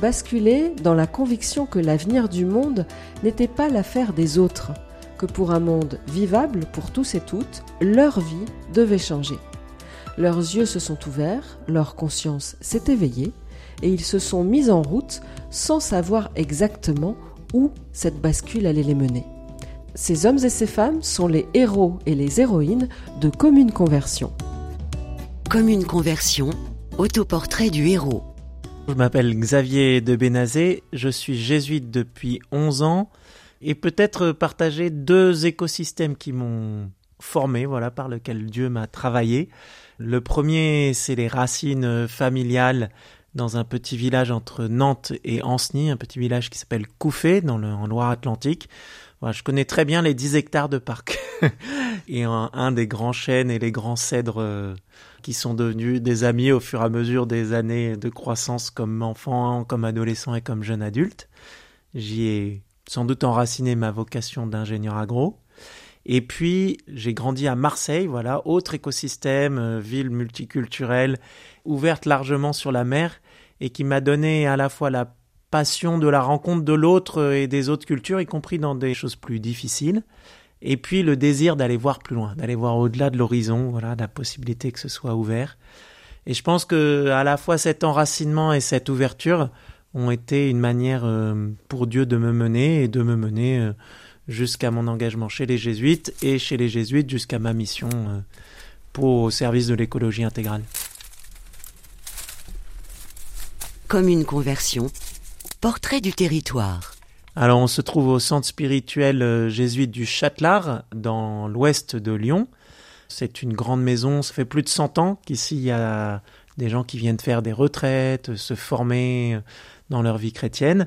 Basculé dans la conviction que l'avenir du monde n'était pas l'affaire des autres, que pour un monde vivable pour tous et toutes, leur vie devait changer. Leurs yeux se sont ouverts, leur conscience s'est éveillée, et ils se sont mis en route sans savoir exactement où cette bascule allait les mener. Ces hommes et ces femmes sont les héros et les héroïnes de Commune Conversion. Commune Conversion, autoportrait du héros. Je m'appelle Xavier de Bénazé, je suis jésuite depuis 11 ans et peut-être partager deux écosystèmes qui m'ont formé, voilà, par lequel Dieu m'a travaillé. Le premier, c'est les racines familiales dans un petit village entre Nantes et Ancenis, un petit village qui s'appelle Couffé, dans le, en Loire-Atlantique. Je connais très bien les 10 hectares de parc et un, un, des grands chênes et les grands cèdres euh, qui sont devenus des amis au fur et à mesure des années de croissance comme enfant, comme adolescent et comme jeune adulte. J'y ai sans doute enraciné ma vocation d'ingénieur agro. Et puis, j'ai grandi à Marseille, voilà, autre écosystème, euh, ville multiculturelle, ouverte largement sur la mer, et qui m'a donné à la fois la de la rencontre de l'autre et des autres cultures, y compris dans des choses plus difficiles, et puis le désir d'aller voir plus loin, d'aller voir au-delà de l'horizon, voilà, la possibilité que ce soit ouvert. Et je pense que à la fois cet enracinement et cette ouverture ont été une manière euh, pour Dieu de me mener et de me mener euh, jusqu'à mon engagement chez les jésuites et chez les jésuites jusqu'à ma mission euh, pour au service de l'écologie intégrale. Comme une conversion, portrait du territoire. Alors on se trouve au centre spirituel euh, jésuite du Châtelard, dans l'ouest de Lyon. C'est une grande maison, ça fait plus de 100 ans qu'ici il y a des gens qui viennent faire des retraites, se former dans leur vie chrétienne.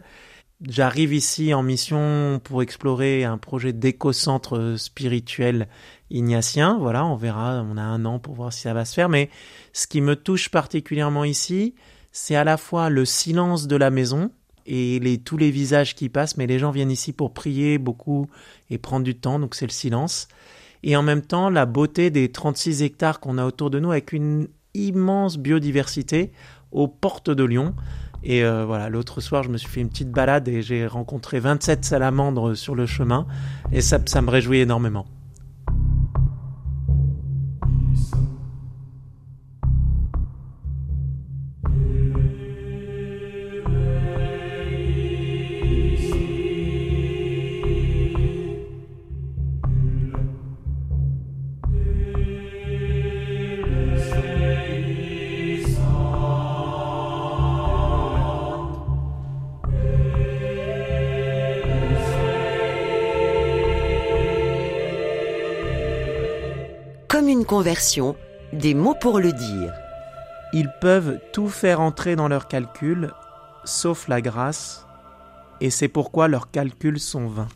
J'arrive ici en mission pour explorer un projet d'éco-centre spirituel ignatien. Voilà, on verra, on a un an pour voir si ça va se faire. Mais ce qui me touche particulièrement ici, c'est à la fois le silence de la maison et tous les visages qui passent, mais les gens viennent ici pour prier beaucoup et prendre du temps, donc c'est le silence. Et en même temps, la beauté des 36 hectares qu'on a autour de nous avec une immense biodiversité aux portes de Lyon. Et euh, voilà, l'autre soir, je me suis fait une petite balade et j'ai rencontré 27 salamandres sur le chemin. Et ça me réjouit énormément. Des mots pour le dire. Ils peuvent tout faire entrer dans leurs calculs, sauf la grâce, et c'est pourquoi leurs calculs sont vains.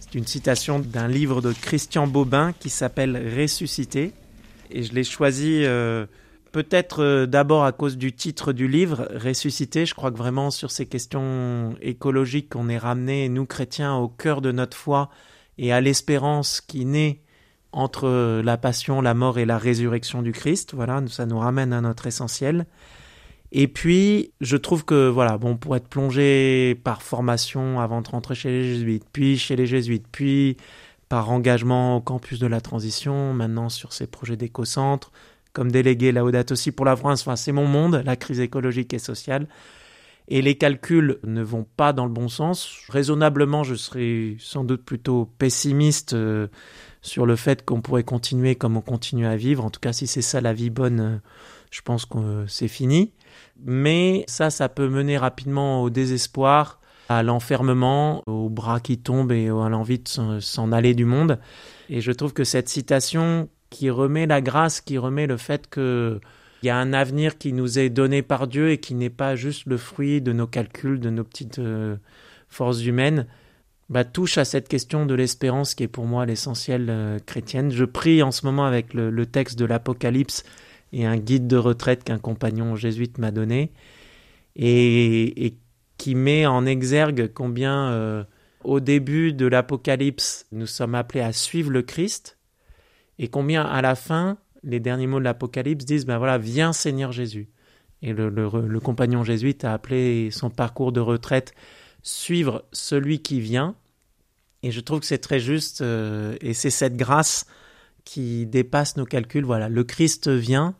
C'est une citation d'un livre de Christian Bobin qui s'appelle Ressuscité, et je l'ai choisi euh, peut-être euh, d'abord à cause du titre du livre, Ressuscité. Je crois que vraiment sur ces questions écologiques, on est ramené, nous chrétiens, au cœur de notre foi et à l'espérance qui naît entre la passion, la mort et la résurrection du Christ. Voilà, ça nous ramène à notre essentiel. Et puis, je trouve que, voilà, bon, pour être plongé par formation avant de rentrer chez les jésuites, puis chez les jésuites, puis par engagement au campus de la transition, maintenant sur ces projets d'éco-centre, comme délégué Laudato aussi pour la France, enfin, c'est mon monde, la crise écologique et sociale. Et les calculs ne vont pas dans le bon sens. Raisonnablement, je serais sans doute plutôt pessimiste euh, sur le fait qu'on pourrait continuer comme on continue à vivre. En tout cas, si c'est ça la vie bonne, euh, je pense que euh, c'est fini. Mais ça, ça peut mener rapidement au désespoir, à l'enfermement, aux bras qui tombent et à l'envie de s'en aller du monde. Et je trouve que cette citation qui remet la grâce, qui remet le fait que il y a un avenir qui nous est donné par Dieu et qui n'est pas juste le fruit de nos calculs, de nos petites euh, forces humaines, bah, touche à cette question de l'espérance qui est pour moi l'essentiel euh, chrétienne. Je prie en ce moment avec le, texte de l'Apocalypse et un guide de retraite qu'un compagnon jésuite m'a donné et, qui met en exergue combien euh, au début de l'Apocalypse nous sommes appelés à suivre le Christ et combien à la fin les derniers mots de l'Apocalypse disent ben voilà viens Seigneur Jésus et le, le compagnon jésuite a appelé son parcours de retraite suivre celui qui vient. Et je trouve que c'est très juste, euh, et c'est cette grâce qui dépasse nos calculs. Voilà, le Christ vient,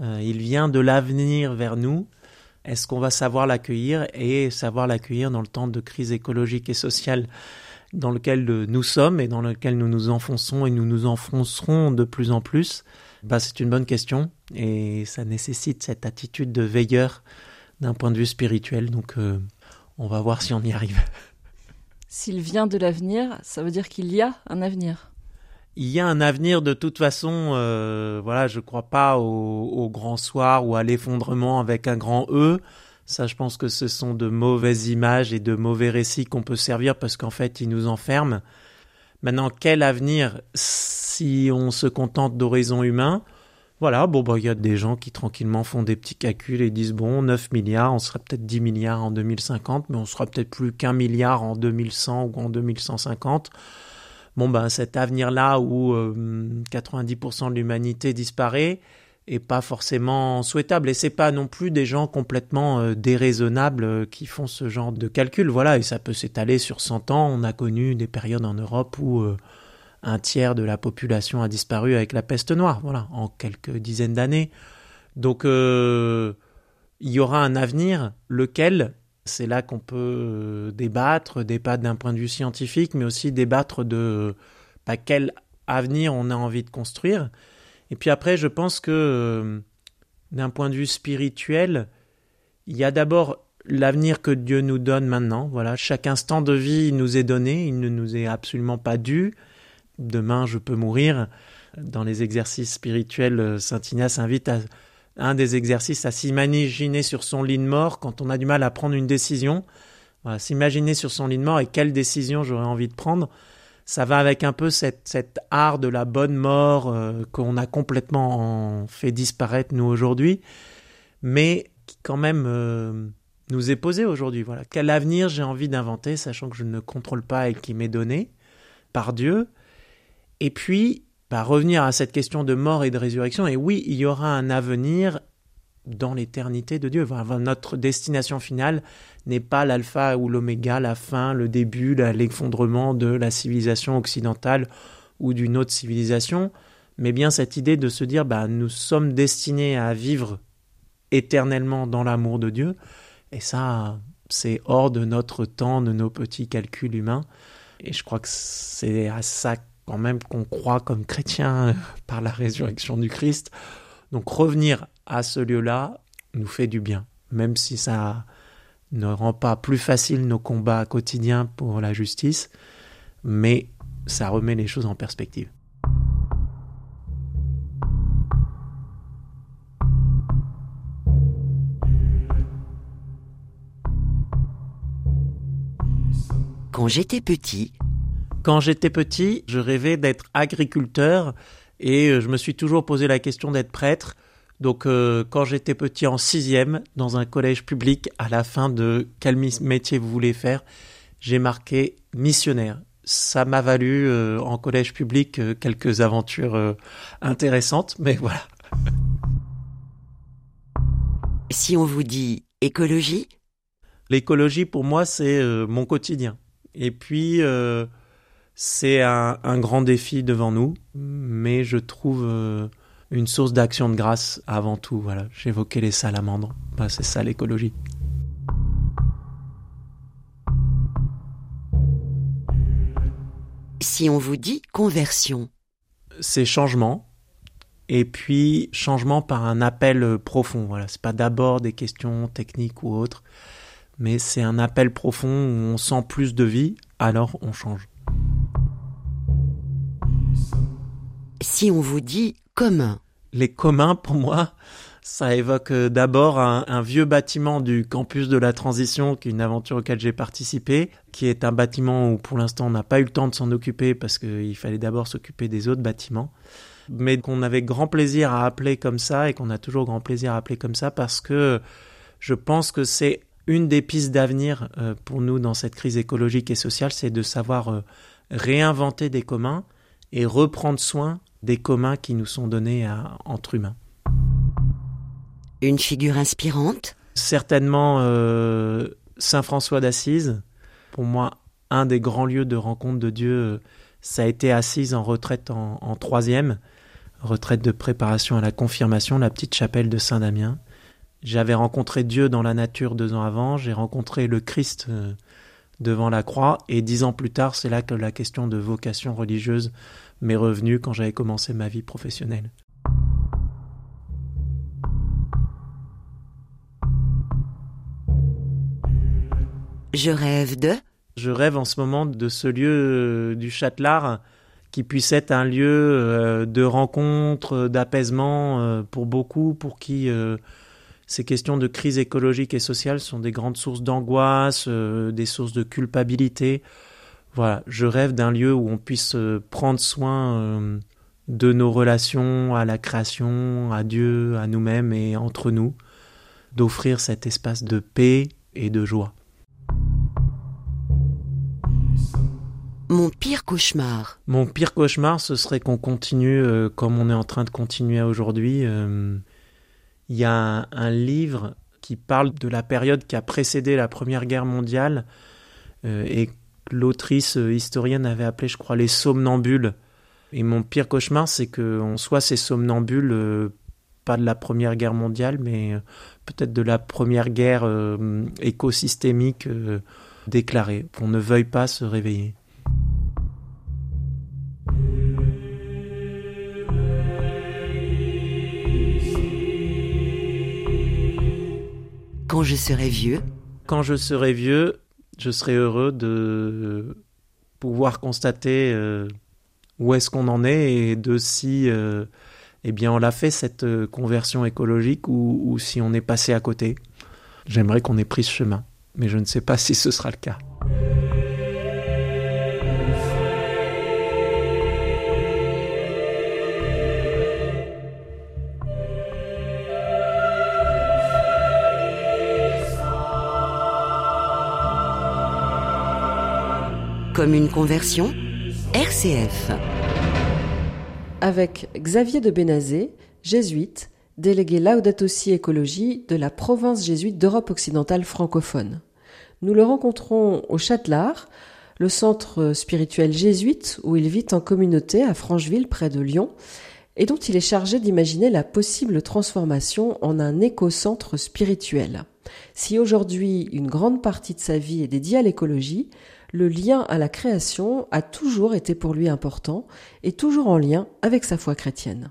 euh, il vient de l'avenir vers nous. Est-ce qu'on va savoir l'accueillir et savoir l'accueillir dans le temps de crise écologique et sociale dans lequel nous sommes et dans lequel nous nous enfonçons et nous nous enfoncerons de plus en plus? Bah, C'est une bonne question et ça nécessite cette attitude de veilleur d'un point de vue spirituel. Donc, euh, on va voir si on y arrive. S'il vient de l'avenir, ça veut dire qu'il y a un avenir. Il y a un avenir de toute façon. Euh, voilà, je crois pas au, grand soir ou à l'effondrement avec un grand E. Ça, je pense que ce sont de mauvaises images et de mauvais récits qu'on peut servir parce qu'en fait, ils nous enferment. Maintenant, quel avenir si on se contente d'horizons humains? Voilà, bon, bah, il y a des gens qui tranquillement font des petits calculs et disent bon, 9 milliards, on sera peut-être 10 milliards en 2050, mais on sera peut-être plus qu'un milliard en 2100 ou en 2150. Bon, ben, cet avenir-là où 90% euh, de l'humanité disparaît est pas forcément souhaitable. Et c'est pas non plus des gens complètement euh, déraisonnables euh, qui font ce genre de calcul. Voilà, et ça peut s'étaler sur 100 ans. On a connu des périodes en Europe où un tiers de la population a disparu avec la peste noire, voilà, en quelques dizaines d'années. Donc euh, il y aura un avenir, lequel, c'est là qu'on peut euh, débattre, débattre d'un point de vue scientifique, mais aussi débattre de bah, quel avenir on a envie de construire. Et puis après, je pense que euh, d'un point de vue spirituel, il y a d'abord l'avenir que Dieu nous donne maintenant. Voilà, chaque instant de vie nous est donné, il ne nous est absolument pas dû demain je peux mourir. Dans les exercices spirituels, euh, Saint Ignace invite à un des exercices à s'imaginer sur son lit de mort quand on a du mal à prendre une décision. s'imaginer sur son lit de mort et quelle décision j'aurais envie de prendre. Ça va avec un peu cette, art de la bonne mort euh, qu'on a complètement fait disparaître nous aujourd'hui, mais qui quand même euh, nous est posé aujourd'hui. Voilà, quel avenir j'ai envie d'inventer, sachant que je ne contrôle pas et qui m'est donné par Dieu? Et puis, bah, revenir à cette question de mort et de résurrection, et oui, il y aura un avenir dans l'éternité de Dieu. notre destination finale n'est pas l'alpha ou l'oméga, la fin, le début, l'effondrement de la civilisation occidentale ou d'une autre civilisation, mais bien cette idée de se dire bah, nous sommes destinés à vivre éternellement dans l'amour de Dieu, et ça, c'est hors de notre temps, de nos petits calculs humains, et je crois que c'est à ça même qu'on croit comme chrétien par la résurrection du Christ. Donc revenir à ce lieu-là nous fait du bien, même si ça ne rend pas plus facile nos combats quotidiens pour la justice, mais ça remet les choses en perspective. Quand j'étais petit, quand j'étais petit, je rêvais d'être agriculteur et euh, je me suis toujours posé la question d'être prêtre. Donc euh, quand j'étais petit en sixième, dans un collège public, à la fin de quel métier vous voulez faire, j'ai marqué missionnaire. Ça m'a valu euh, en collège public quelques aventures intéressantes, mais voilà. Si on vous dit écologie? L'écologie pour moi c'est mon quotidien. Et puis c'est un, grand défi devant nous, mais je trouve euh, une source d'action de grâce avant tout. Voilà, j'évoquais les salamandres, bah, c'est ça l'écologie. Si on vous dit conversion, c'est changement, et puis changement par un appel profond. Voilà, c'est pas d'abord des questions techniques ou autres, mais c'est un appel profond où on sent plus de vie, alors on change. Si on vous dit commun. Les communs, pour moi, Ça évoque euh, d'abord un, vieux bâtiment du campus de la transition, qui est une aventure auquel j'ai participé, qui est un bâtiment où pour l'instant on n'a pas eu le temps de s'en occuper parce qu'il fallait d'abord s'occuper des autres bâtiments. Mais qu'on avait grand plaisir à appeler comme ça et qu'on a toujours grand plaisir à appeler comme ça parce que je pense que c'est une des pistes d'avenir euh, pour nous dans cette crise écologique et sociale, c'est de savoir euh, réinventer des communs et reprendre soin des communs qui nous sont donnés entre humains. Une figure inspirante? Certainement euh, Saint François d'Assise. Pour moi, un des grands lieux de rencontre de Dieu, euh, ça a été Assise en retraite en, en troisième, retraite de préparation à la confirmation, la petite chapelle de Saint-Damien. J'avais rencontré Dieu dans la nature deux ans avant, j'ai rencontré le Christ euh, devant la croix, et dix ans plus tard, c'est là que la question de vocation religieuse m'est revenue quand j'avais commencé ma vie professionnelle. Je rêve de? Je rêve en ce moment de ce lieu euh, du Châtelard qui puisse être un lieu euh, de rencontre, d'apaisement euh, pour beaucoup, pour qui ces questions de crise écologique et sociale sont des grandes sources d'angoisse, des sources de culpabilité. Voilà, je rêve d'un lieu où on puisse prendre soin de nos relations à la création, à Dieu, à nous-mêmes et entre nous, d'offrir cet espace de paix et de joie. Mon pire cauchemar. Mon pire cauchemar, ce serait qu'on continue euh, comme on est en train de continuer aujourd'hui. Euh, il y a un, livre qui parle de la période qui a précédé la Première Guerre mondiale euh, et l'autrice historienne avait appelé, je crois, les somnambules. Et mon pire cauchemar, c'est qu'on soit ces somnambules, pas de la Première Guerre mondiale, mais peut-être de la Première Guerre écosystémique déclarée, qu'on ne veuille pas se réveiller. Quand je serai vieux Quand je serai vieux, je serai heureux de pouvoir constater euh, où est-ce qu'on en est et de si euh, eh bien on l'a fait cette euh, conversion écologique ou, ou si on est passé à côté. J'aimerais qu'on ait pris ce chemin, mais je ne sais pas si ce sera le cas. Comme une conversion RCF. Avec Xavier de Bénazé, jésuite, délégué Laudato Si Écologie de la province jésuite d'Europe occidentale francophone. Nous le rencontrons au Châtelard, le centre spirituel jésuite où il vit en communauté à Francheville près de Lyon et dont il est chargé d'imaginer la possible transformation en un éco-centre spirituel. Si aujourd'hui une grande partie de sa vie est dédiée à l'écologie, le lien à la création a toujours été pour lui important et toujours en lien avec sa foi chrétienne.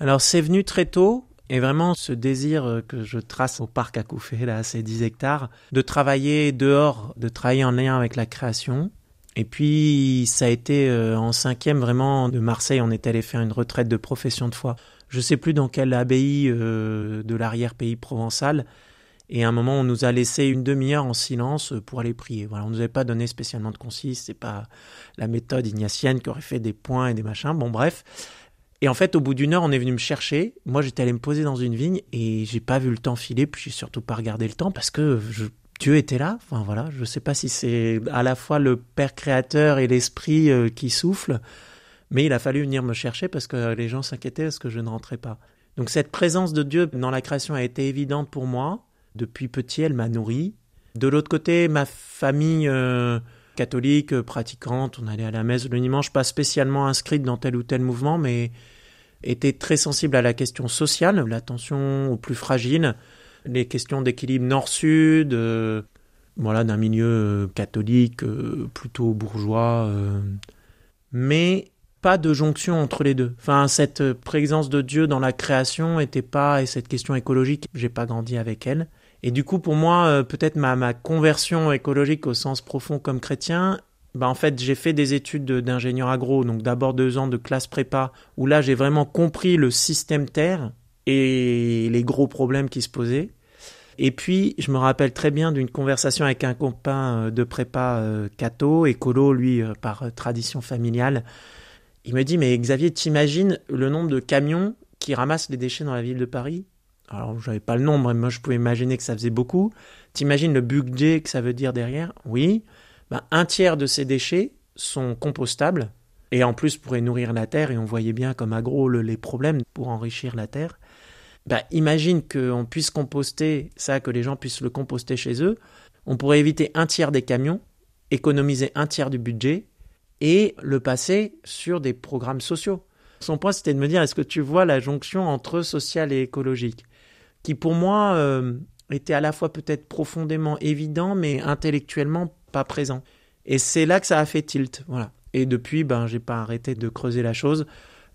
Alors c'est venu très tôt, et vraiment ce désir euh, que je trace au parc à Couffé, là, ces 10 hectares, de travailler dehors, de travailler en lien avec la création. Et puis ça a été euh, en cinquième vraiment de Marseille, on est allé faire une retraite de profession de foi. Je sais plus dans quelle abbaye euh, de l'arrière-pays provençal, et à un moment, on nous a laissé une demi-heure en silence pour aller prier. Voilà, on nous avait pas donné spécialement de concis. C'est pas la méthode ignatienne qui aurait fait des points et des machins. Bon, bref. Et en fait, au bout d'une heure, on est venu me chercher. Moi, j'étais allé me poser dans une vigne et j'ai pas vu le temps filer. Puis j'ai surtout pas regardé le temps parce que Dieu était là. Enfin voilà, je sais pas si c'est à la fois le Père créateur et l'Esprit euh, qui souffle, mais il a fallu venir me chercher parce que les gens s'inquiétaient parce que je ne rentrais pas. Donc cette présence de Dieu dans la création a été évidente pour moi. Depuis petit, elle m'a nourri. De l'autre côté, ma famille euh, catholique, euh, pratiquante, on allait à la messe le dimanche, pas spécialement inscrite dans tel ou tel mouvement, mais était très sensible à la question sociale, l'attention aux plus fragiles, les questions d'équilibre nord-sud, euh, voilà, d'un milieu catholique plutôt bourgeois, mais pas de jonction entre les deux. Enfin, cette présence de Dieu dans la création était pas, et cette question écologique, j'ai pas grandi avec elle. Et du coup, pour moi, euh, peut-être ma, conversion écologique au sens profond comme chrétien, bah en fait, j'ai fait des études d'ingénieur agro, donc d'abord deux ans de classe prépa, où là, j'ai vraiment compris le système Terre, et les gros problèmes qui se posaient. Et puis, je me rappelle très bien d'une conversation avec un copain de prépa catho, écolo, lui, par tradition familiale. Il me dit, mais Xavier, t'imagines le nombre de camions qui ramassent les déchets dans la ville de Paris? Alors, je n'avais pas le nombre, mais moi, je pouvais imaginer que ça faisait beaucoup. T'imagines le budget que ça veut dire derrière? Oui. Ben, un tiers de ces déchets sont compostables et en plus pourraient nourrir la terre. Et on voyait bien comme agro les problèmes pour enrichir la terre. Ben, imagine qu'on puisse composter ça, que les gens puissent le composter chez eux. On pourrait éviter un tiers des camions, économiser un tiers du budget et le passer sur des programmes sociaux. Son point, c'était de me dire, est-ce que tu vois la jonction entre social et écologique? Qui pour moi euh, était à la fois peut-être profondément évident, mais intellectuellement pas présent. Et c'est là que ça a fait tilt, voilà. Et depuis, ben, j'ai pas arrêté de creuser la chose,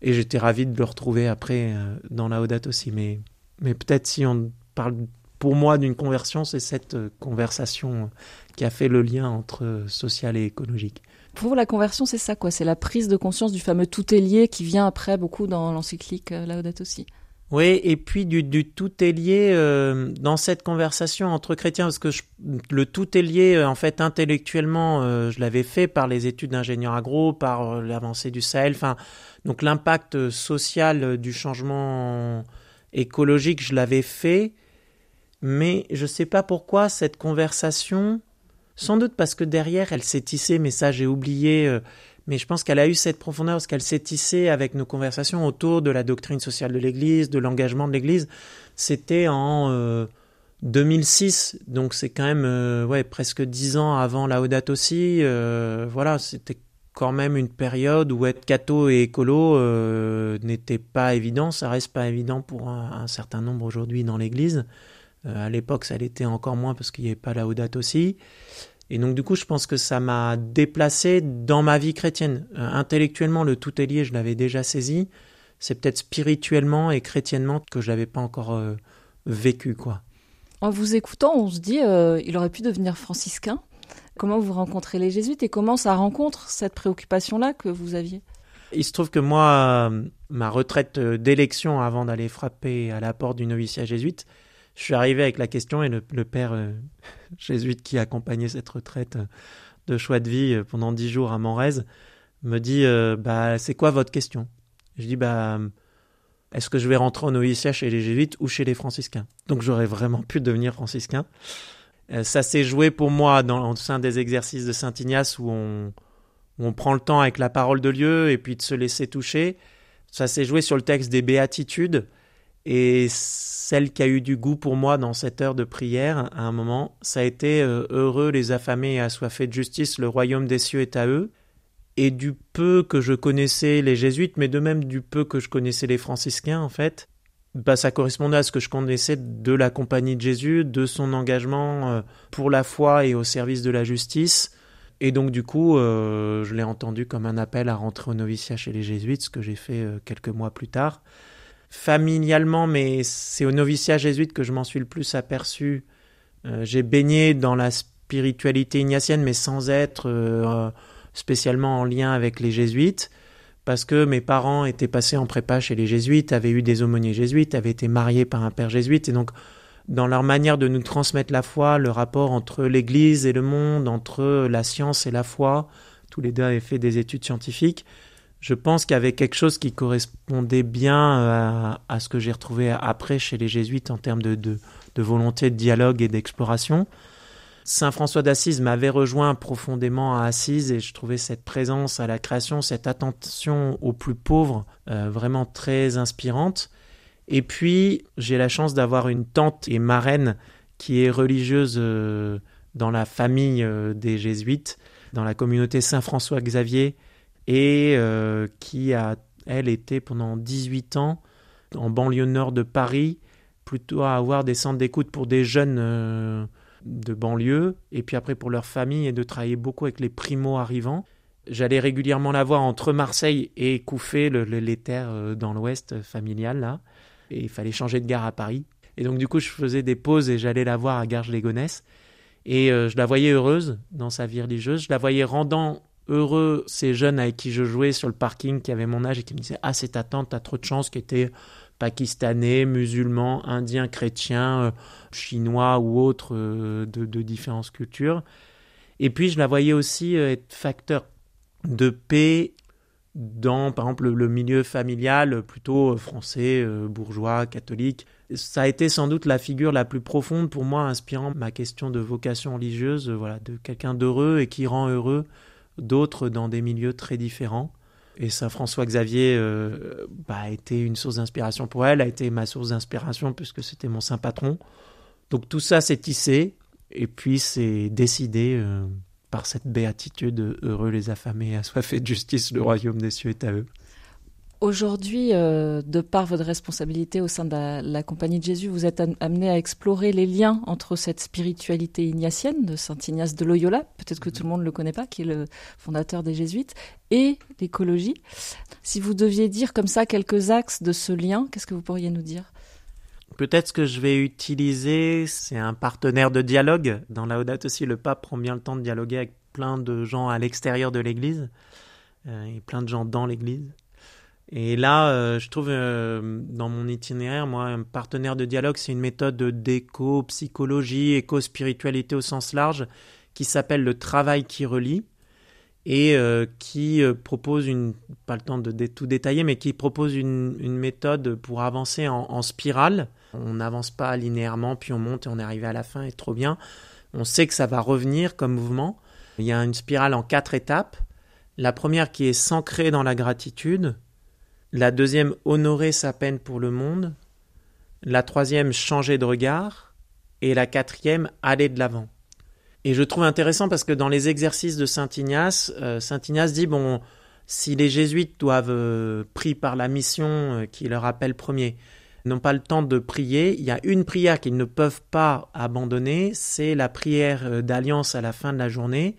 et j'étais ravi de le retrouver après euh, dans la aussi. Mais, mais peut-être si on parle pour moi d'une conversion, c'est cette euh, conversation qui a fait le lien entre social et écologique. Pour la conversion, c'est ça, quoi C'est la prise de conscience du fameux tout est lié qui vient après beaucoup dans l'encyclique Laudato aussi. Oui, et puis du, tout est lié euh, dans cette conversation entre chrétiens, parce que le tout est lié, euh, en fait, intellectuellement, euh, je l'avais fait par les études d'ingénieur agro, par l'avancée du Sahel, enfin, donc l'impact social du changement écologique, je l'avais fait, mais je ne sais pas pourquoi cette conversation, sans doute parce que derrière, elle s'est tissée, mais ça j'ai oublié, mais je pense qu'elle a eu cette profondeur parce qu'elle s'est tissée avec nos conversations autour de la doctrine sociale de l'Église, de l'engagement de l'Église. C'était en 2006, euh, donc c'est quand même euh, ouais, presque dix ans avant la Audate aussi. Euh, voilà, c'était quand même une période où être catho et écolo n'était pas évident. Ça reste pas évident pour un, certain nombre aujourd'hui dans l'Église. à l'époque, ça l'était encore moins parce qu'il n'y avait pas la Audate aussi. Et donc du coup, je pense que ça m'a déplacé dans ma vie chrétienne. Euh, intellectuellement, le tout est lié, je l'avais déjà saisi. C'est peut-être spirituellement et chrétiennement que je l'avais pas encore euh, vécu, quoi. En vous écoutant, on se dit, euh, il aurait pu devenir franciscain. Comment vous rencontrez les jésuites et comment ça rencontre cette préoccupation-là que vous aviez? Il se trouve que moi, ma retraite d'élection avant d'aller frapper à la porte du noviciat jésuite, je suis arrivé avec la question et le, père euh, jésuite qui accompagnait cette retraite euh, de choix de vie euh, pendant dix jours à Montrez me dit bah c'est quoi votre question? Je dis bah est-ce que je vais rentrer au noviciat chez les jésuites ou chez les franciscains? Donc j'aurais vraiment pu devenir franciscain. ça s'est joué pour moi dans, au sein des exercices de Saint Ignace où on, où on prend le temps avec la parole de Dieu et puis de se laisser toucher. Ça s'est joué sur le texte des béatitudes et celle qui a eu du goût pour moi dans cette heure de prière, à un moment, ça a été euh, Heureux les affamés et assoiffés de justice, le royaume des cieux est à eux. Et du peu que je connaissais les jésuites, mais de même du peu que je connaissais les franciscains, en fait, bah, ça correspondait à ce que je connaissais de la compagnie de Jésus, de son engagement euh, pour la foi et au service de la justice. Et donc, du coup, euh, je l'ai entendu comme un appel à rentrer au noviciat chez les jésuites, ce que j'ai fait quelques mois plus tard familialement, mais c'est au noviciat jésuite que je m'en suis le plus aperçu. Euh, j'ai baigné dans la spiritualité ignatienne, mais sans être euh, spécialement en lien avec les jésuites, parce que mes parents étaient passés en prépa chez les jésuites, avaient eu des aumôniers jésuites, avaient été mariés par un père jésuite, et donc dans leur manière de nous transmettre la foi, le rapport entre l'Église et le monde, entre la science et la foi, tous les deux avaient fait des études scientifiques, je pense qu'il y avait quelque chose qui correspondait bien euh, à, ce que j'ai retrouvé après chez les jésuites en termes de, de, volonté de dialogue et d'exploration. Saint François d'Assise m'avait rejoint profondément à Assise et je trouvais cette présence à la création, cette attention aux plus pauvres euh, vraiment très inspirante. Et puis j'ai la chance d'avoir une tante et marraine qui est religieuse euh, dans la famille des jésuites, dans la communauté Saint François Xavier et euh, qui a, elle, été pendant 18 ans en banlieue nord de Paris, plutôt à avoir des centres d'écoute pour des jeunes euh, de banlieue, et puis après pour leur famille, et de travailler beaucoup avec les primo-arrivants. J'allais régulièrement la voir entre Marseille et Couffé, le, les terres euh, dans l'ouest familial, là. Et il fallait changer de gare à Paris. Et donc, du coup, je faisais des pauses et j'allais la voir à Garges-les-Gonesse. Et je la voyais heureuse dans sa vie religieuse. Je la voyais rendant heureux ces jeunes avec qui je jouais sur le parking qui avaient mon âge et qui me disaient Ah, c'est ta tante, t'as trop de chance, qui était pakistanais, musulmans, indiens, chrétiens, euh, chinois ou autres euh, de, de, différentes cultures. Et puis je la voyais aussi être facteur de paix dans, par exemple, le milieu familial plutôt français, bourgeois, catholique. Ça a été sans doute la figure la plus profonde pour moi, inspirant ma question de vocation religieuse, voilà, de quelqu'un d'heureux et qui rend heureux d'autres dans des milieux très différents. Et Saint François Xavier euh, bah, a été une source d'inspiration pour elle, a été ma source d'inspiration puisque c'était mon saint patron. Donc tout ça s'est tissé et puis c'est décidé euh, par cette béatitude heureux les affamés, assoiffés de justice, le royaume des cieux est à eux. Aujourd'hui, euh, de par votre responsabilité au sein de la, Compagnie de Jésus, vous êtes amené à explorer les liens entre cette spiritualité ignatienne de Saint Ignace de Loyola, peut-être que tout le monde ne le connaît pas, qui est le fondateur des Jésuites, et l'écologie. Si vous deviez dire comme ça quelques axes de ce lien, qu'est-ce que vous pourriez nous dire? Peut-être ce que je vais utiliser, c'est un partenaire de dialogue. Dans la Audate aussi, le pape prend bien le temps de dialoguer avec plein de gens à l'extérieur de l'Église euh, et plein de gens dans l'Église. Et là, euh, je trouve euh, dans mon itinéraire, moi, un partenaire de dialogue, c'est une méthode d'éco-psychologie, éco-spiritualité au sens large, qui s'appelle le travail qui relie et euh, qui propose une, pas le temps de tout détailler, mais qui propose une, méthode pour avancer en, en spirale. On n'avance pas linéairement, puis on monte et on est arrivé à la fin et trop bien. On sait que ça va revenir comme mouvement. Il y a une spirale en quatre étapes. La première qui est s'ancrer dans la gratitude, la deuxième, honorer sa peine pour le monde. La troisième, changer de regard. Et la quatrième, aller de l'avant. Et je trouve intéressant parce que dans les exercices de Saint Ignace, euh, Saint Ignace dit, bon, si les jésuites doivent, euh, pris par la mission euh, qui leur appelle premier, n'ont pas le temps de prier, il y a une prière qu'ils ne peuvent pas abandonner, c'est la prière d'alliance à la fin de la journée,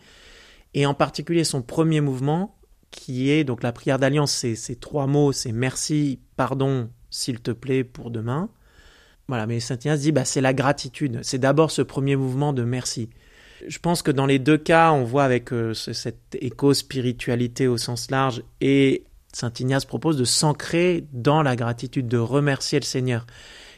et en particulier son premier mouvement, qui est donc la prière d'alliance, c'est ces trois mots, c'est merci, pardon, s'il te plaît, pour demain. Voilà, mais Saint Ignace dit, bah, c'est la gratitude. C'est d'abord ce premier mouvement de merci. Je pense que dans les deux cas, on voit avec euh, cette éco-spiritualité au sens large et Saint Ignace propose de s'ancrer dans la gratitude, de remercier le Seigneur.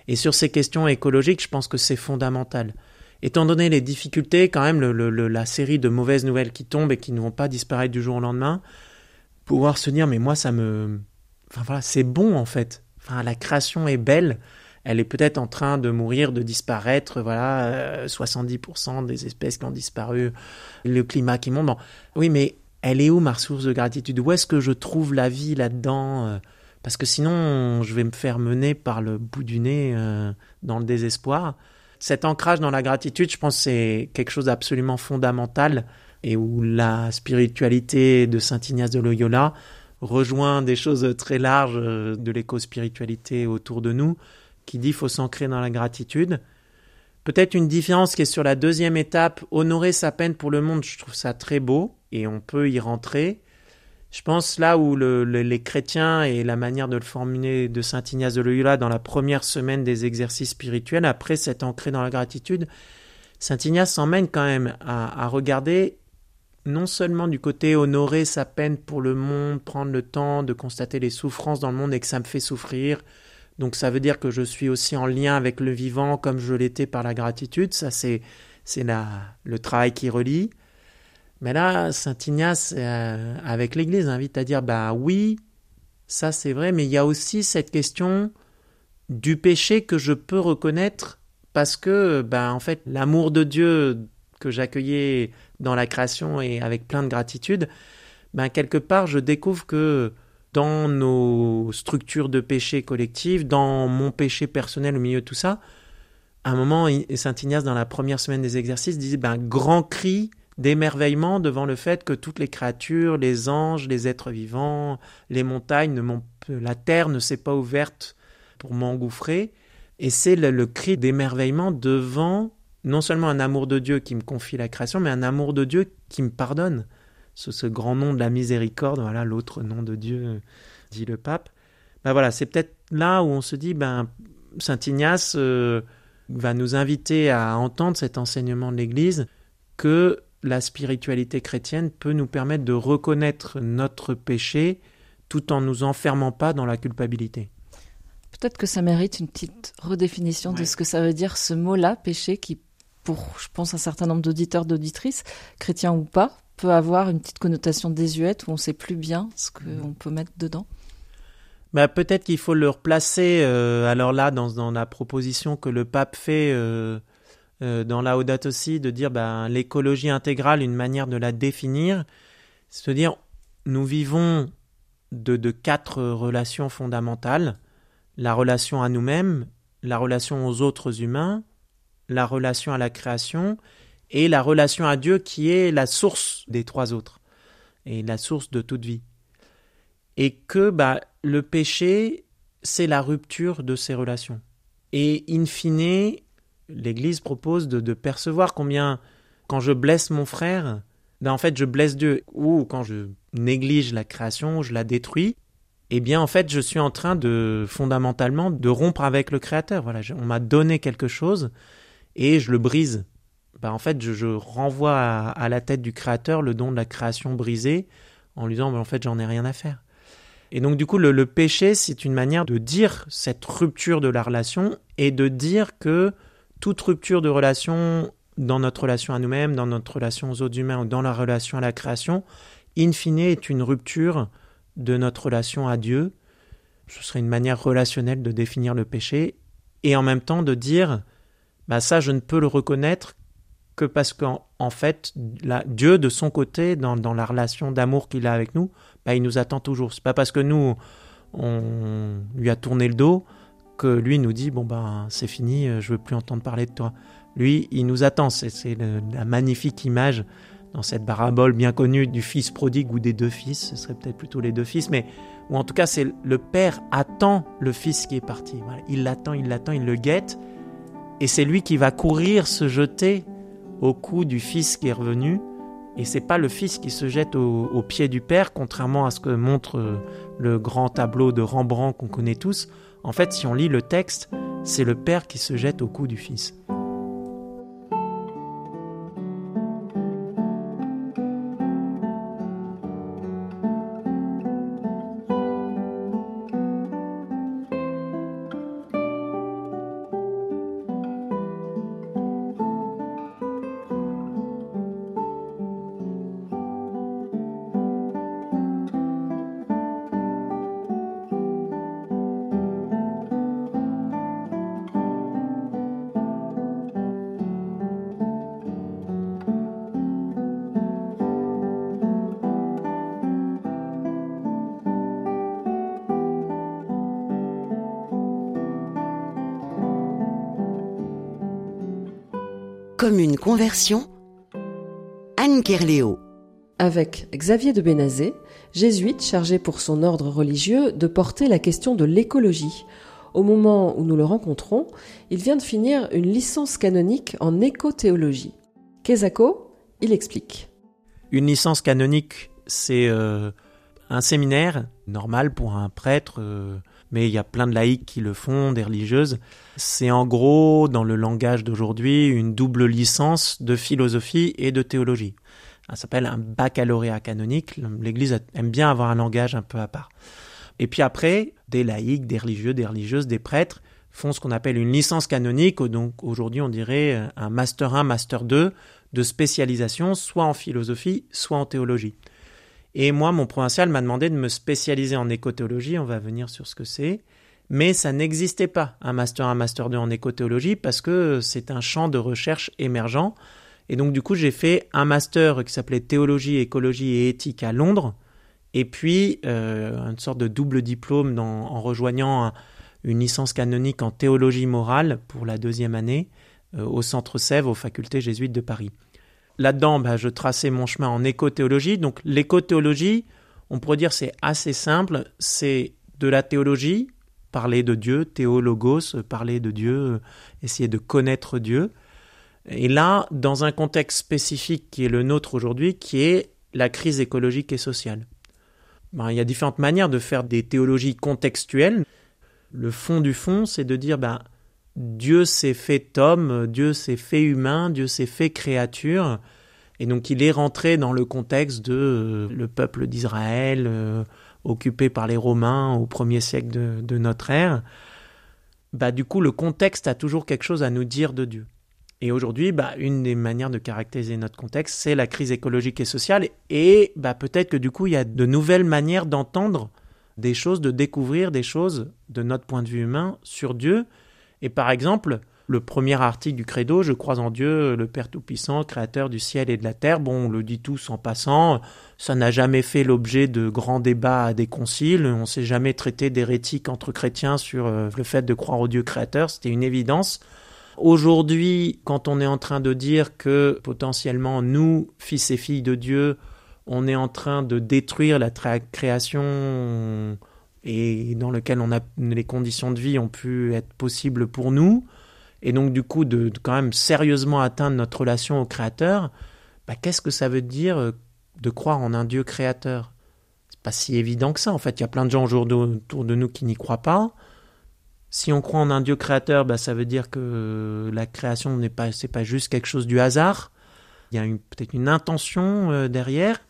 Et sur ces questions écologiques, je pense que c'est fondamental. Étant donné les difficultés, quand même, la série de mauvaises nouvelles qui tombent et qui ne vont pas disparaître du jour au lendemain, pouvoir se dire mais moi ça me enfin voilà c'est bon en fait. Enfin la création est belle. Elle est peut-être en train de mourir de disparaître voilà 70% euh, des espèces qui ont disparu le climat qui monte. Oui mais elle est où ma source de gratitude? Où est-ce que je trouve la vie là-dedans euh? parce que sinon je vais me faire mener par le bout du nez euh, dans le désespoir. Cet ancrage dans la gratitude je pense c'est quelque chose d'absolument fondamental et où la spiritualité de Saint Ignace de Loyola rejoint des choses très larges euh, de l'éco-spiritualité autour de nous, qui dit faut s'ancrer dans la gratitude. Peut-être une différence qui est sur la deuxième étape, honorer sa peine pour le monde, je trouve ça très beau et on peut y rentrer. Je pense là où les chrétiens et la manière de le formuler de Saint Ignace de Loyola dans la première semaine des exercices spirituels, après s'être ancré dans la gratitude, Saint Ignace s'emmène quand même à regarder non seulement du côté honorer sa peine pour le monde, prendre le temps de constater les souffrances dans le monde et que ça me fait souffrir, donc ça veut dire que je suis aussi en lien avec le vivant comme je l'étais par la gratitude, ça c'est c'est le travail qui relie. Mais là, Saint Ignace, euh, avec l'Église, invite à dire, bah oui, ça c'est vrai, mais il y a aussi cette question du péché que je peux reconnaître parce que, bah, en fait, l'amour de Dieu que j'accueillais dans la création et avec plein de gratitude, ben quelque part je découvre que dans nos structures de péché collectif, dans mon péché personnel au milieu de tout ça, à un moment, Saint Ignace, dans la première semaine des exercices, disait ben, grand cri d'émerveillement devant le fait que toutes les créatures, les anges, les êtres vivants, les montagnes, la terre ne s'est pas ouverte pour m'engouffrer. Et c'est le cri d'émerveillement devant non seulement un amour de Dieu qui me confie la création, mais un amour de Dieu qui me pardonne. Ce, ce grand nom de la miséricorde, voilà l'autre nom de Dieu, dit le pape. Ben voilà, c'est peut-être là où on se dit, ben, Saint Ignace euh, va nous inviter à entendre cet enseignement de l'Église que la spiritualité chrétienne peut nous permettre de reconnaître notre péché tout en nous enfermant pas dans la culpabilité. Peut-être que ça mérite une petite redéfinition de ce que ça veut dire ce mot-là, péché, qui, pour, je pense, un certain nombre d'auditeurs, d'auditrices, chrétiens ou pas, peut avoir une petite connotation désuète où on ne sait plus bien ce qu'on peut mettre dedans. Bah, peut-être qu'il faut le replacer, euh, alors là, dans, dans, la proposition que le pape fait euh, euh, dans la Audate aussi, de dire bah, l'écologie intégrale, une manière de la définir, c'est de dire nous vivons de, de quatre relations fondamentales. La relation à nous-mêmes, la relation aux autres humains, la relation à la création et la relation à Dieu qui est la source des trois autres et la source de toute vie. Et que bah, le péché, c'est la rupture de ces relations. Et in fine, l'Église propose de, percevoir combien, quand je blesse mon frère, ben en fait je blesse Dieu, ou quand je néglige la création, je la détruis, eh bien en fait je suis en train de fondamentalement de rompre avec le Créateur. Voilà, on m'a donné quelque chose et je le brise. Ben, en fait je, renvoie à, la tête du Créateur le don de la création brisée en lui disant en fait j'en ai rien à faire. Et donc du coup, le, péché, c'est une manière de dire cette rupture de la relation et de dire que toute rupture de relation dans notre relation à nous-mêmes, dans notre relation aux autres humains ou dans la relation à la création, in fine est une rupture de notre relation à Dieu. Ce serait une manière relationnelle de définir le péché et en même temps de dire bah ça je ne peux le reconnaître que parce qu'en en fait Dieu de son côté dans, dans la relation d'amour qu'il a avec nous bah, il nous attend toujours. C'est pas parce que nous, on lui a tourné le dos que lui nous dit bon ben c'est fini, euh, je veux plus entendre parler de toi. Lui, il nous attend. C'est la magnifique image dans cette parabole bien connue du fils prodigue ou des deux fils. Ce serait peut-être plutôt les deux fils, mais ou en tout cas c'est le père attend le fils qui est parti. Il l'attend, il l'attend, il le guette, et c'est lui qui va courir se jeter au cou du fils qui est revenu et c'est pas le fils qui se jette au, pied du père, contrairement à ce que montre euh, le grand tableau de Rembrandt qu'on connaît tous. En fait, si on lit le texte, c'est le père qui se jette au cou du fils. Comme une conversion, Anne Kerléo. Avec Xavier de Bénazé, jésuite chargé pour son ordre religieux de porter la question de l'écologie. Au moment où nous le rencontrons, il vient de finir une licence canonique en écothéologie. Kezako, il explique. Une licence canonique, c'est euh, un séminaire normal pour un prêtre euh, mais il y a plein de laïcs qui le font, des religieuses. C'est en gros, dans le langage d'aujourd'hui, une double licence de philosophie et de théologie. Ça s'appelle un baccalauréat canonique. L'Église aime bien avoir un langage un peu à part. Et puis après, des laïcs, des religieux, des religieuses, des prêtres font ce qu'on appelle une licence canonique, donc aujourd'hui on dirait un master 1, master 2 de spécialisation, soit en philosophie, soit en théologie. Et moi, mon provincial m'a demandé de me spécialiser en écothéologie, on va venir sur ce que c'est. Mais ça n'existait pas, un master 1, master 2 en écothéologie, parce que c'est un champ de recherche émergent. Et donc, du coup, j'ai fait un master qui s'appelait Théologie, Écologie et Éthique à Londres, et puis euh, une sorte de double diplôme en rejoignant une licence canonique en théologie morale pour la deuxième année euh, au Centre Sèvres, aux facultés jésuites de Paris. Là-dedans, bah, je traçais mon chemin en écothéologie. Donc l'écothéologie, on pourrait dire c'est assez simple, c'est de la théologie, parler de Dieu, théologos, parler de Dieu, essayer de connaître Dieu. Et là, dans un contexte spécifique qui est le nôtre aujourd'hui, qui est la crise écologique et sociale. Ben, il y a différentes manières de faire des théologies contextuelles. Le fond du fond, c'est de dire, ben, Dieu s'est fait homme, Dieu s'est fait humain, Dieu s'est fait créature. Et donc il est rentré dans le contexte de euh, le peuple d'Israël euh, occupé par les Romains au premier siècle de, notre ère. bah, du coup, le contexte a toujours quelque chose à nous dire de Dieu. Et aujourd'hui, bah, une des manières de caractériser notre contexte, c'est la crise écologique et sociale. Et bah, peut-être que du coup, il y a de nouvelles manières d'entendre des choses, de découvrir des choses de notre point de vue humain sur Dieu. Et par exemple, le premier article du credo, je crois en Dieu, le Père Tout-Puissant, Créateur du ciel et de la terre. Bon, on le dit tous en passant, ça n'a jamais fait l'objet de grands débats à des conciles, on s'est jamais traité d'hérétique entre chrétiens sur euh, le fait de croire au Dieu créateur, c'était une évidence. Aujourd'hui, quand on est en train de dire que potentiellement nous, fils et filles de Dieu, on est en train de détruire la création et dans lequel on a les conditions de vie ont pu être possibles pour nous, et donc du coup de, quand même sérieusement atteindre notre relation au Créateur, bah, qu'est-ce que ça veut dire euh, de croire en un Dieu créateur? C'est pas si évident que ça. En fait, il y a plein de gens autour de nous qui n'y croient pas. Si on croit en un Dieu créateur, bah, ça veut dire que la création n'est pas, c'est pas juste quelque chose du hasard. Il y a peut-être une intention euh, derrière.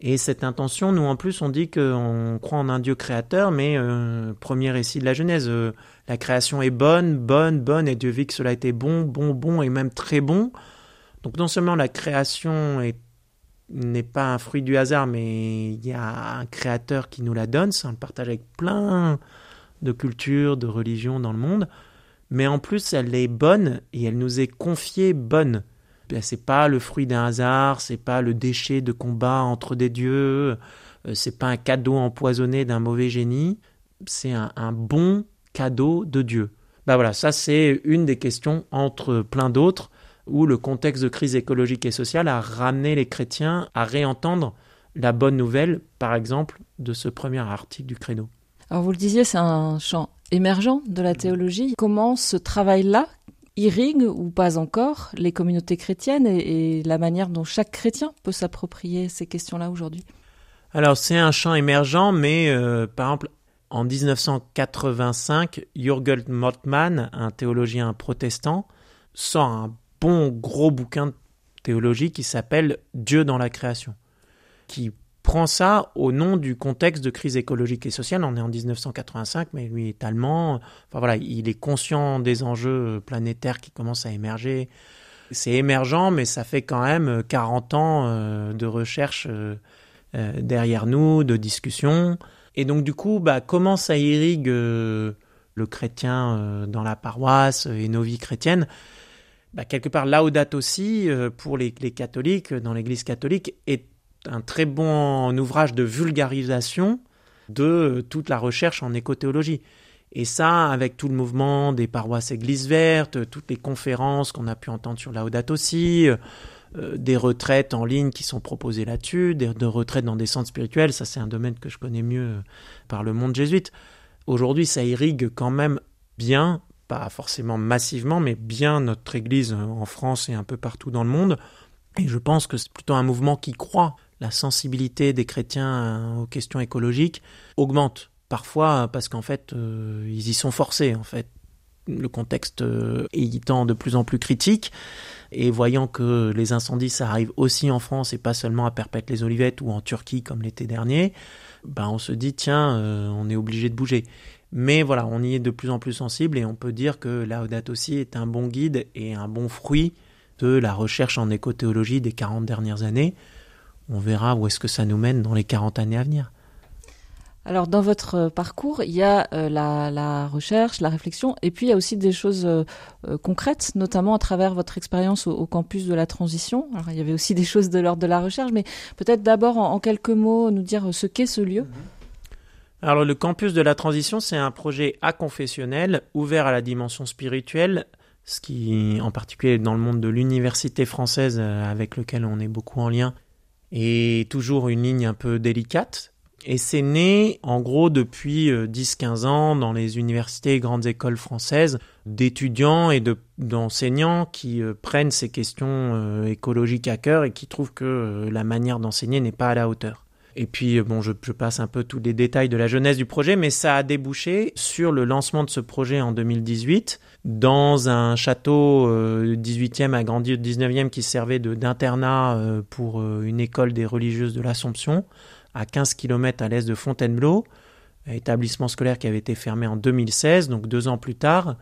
Et cette intention, nous en plus, on dit qu'on croit en un Dieu créateur, mais euh, premier récit de la Genèse, euh, la création est bonne, bonne, bonne, et Dieu vit que cela était bon, bon, bon, et même très bon. Donc non seulement la création n'est pas un fruit du hasard, mais il y a un créateur qui nous la donne, ça on le partage avec plein de cultures, de religions dans le monde, mais en plus elle est bonne et elle nous est confiée bonne. Ben, c'est pas le fruit d'un hasard, c'est pas le déchet de combat entre des dieux, euh, c'est pas un cadeau empoisonné d'un mauvais génie, c'est un, bon cadeau de Dieu. Ben voilà, ça c'est une des questions entre plein d'autres où le contexte de crise écologique et sociale a ramené les chrétiens à réentendre la bonne nouvelle, par exemple, de ce premier article du Credo. Alors vous le disiez, c'est un champ émergent de la théologie. Comment ce travail-là irrigue ou pas encore les communautés chrétiennes et, la manière dont chaque chrétien peut s'approprier ces questions-là aujourd'hui? Alors c'est un champ émergent, mais euh, par exemple en 1985, Jürgen Moltmann, un théologien protestant, sort un bon gros bouquin de théologie qui s'appelle Dieu dans la création, qui prend ça au nom du contexte de crise écologique et sociale. On est en 1985, mais lui est allemand. Enfin voilà, il est conscient des enjeux planétaires qui commencent à émerger. C'est émergent, mais ça fait quand même 40 ans euh, de recherche euh, euh, derrière nous, de discussion. Et donc du coup, bah, comment ça irrigue le chrétien dans la paroisse et nos vies chrétiennes? Bah, Quelque part, Laudat aussi, pour les catholiques, dans l'Église catholique, est un très bon ouvrage de vulgarisation de toute la recherche en écothéologie. Et ça, avec tout le mouvement des paroisses églises vertes, toutes les conférences qu'on a pu entendre sur Laudato aussi, euh, des retraites en ligne qui sont proposées là-dessus, des de retraites dans des centres spirituels, ça c'est un domaine que je connais mieux euh, par le monde jésuite. Aujourd'hui, ça irrigue quand même bien, pas forcément massivement, mais bien notre Église en France et un peu partout dans le monde. Et je pense que c'est plutôt un mouvement qui croit la sensibilité des chrétiens euh, aux questions écologiques augmente. Parfois parce qu'en fait, euh, ils y sont forcés, en fait. Le contexte euh, étant de plus en plus critique, et voyant que les incendies, ça arrive aussi en France et pas seulement à Perpète-les-Olivettes ou en Turquie comme l'été dernier, ben on se dit, tiens, on est obligé de bouger. Mais voilà, on y est de plus en plus sensible et on peut dire que Laudato aussi est un bon guide et un bon fruit de la recherche en écothéologie des 40 dernières années on verra où est-ce que ça nous mène dans les 40 années à venir. Alors dans votre euh, parcours, il y a euh, la, recherche, la réflexion, et puis il y a aussi des choses euh, concrètes, notamment à travers votre expérience au, campus de la transition. Alors il y avait aussi des choses de l'ordre de la recherche, mais peut-être d'abord en, quelques mots nous dire ce qu'est ce lieu. Alors le campus de la transition, c'est un projet confessionnel ouvert à la dimension spirituelle, ce qui en particulier dans le monde de l'université française avec lequel on est beaucoup en lien et toujours une ligne un peu délicate. Et c'est né, en gros, depuis 10-15 euh, ans dans les universités et grandes écoles françaises, d'étudiants et d'enseignants qui euh, prennent ces questions euh, écologiques à cœur et qui trouvent que la manière d'enseigner n'est pas à la hauteur. Et puis, bon, je, passe un peu tous les détails de la jeunesse du projet, mais ça a débouché sur le lancement de ce projet en 2018 dans un château 18e euh, agrandi au 19e qui servait d'internat euh, pour euh, une école des religieuses de l'Assomption, à 15 km à l'est de Fontainebleau. établissement scolaire qui avait été fermé en 2016, donc deux ans plus tard.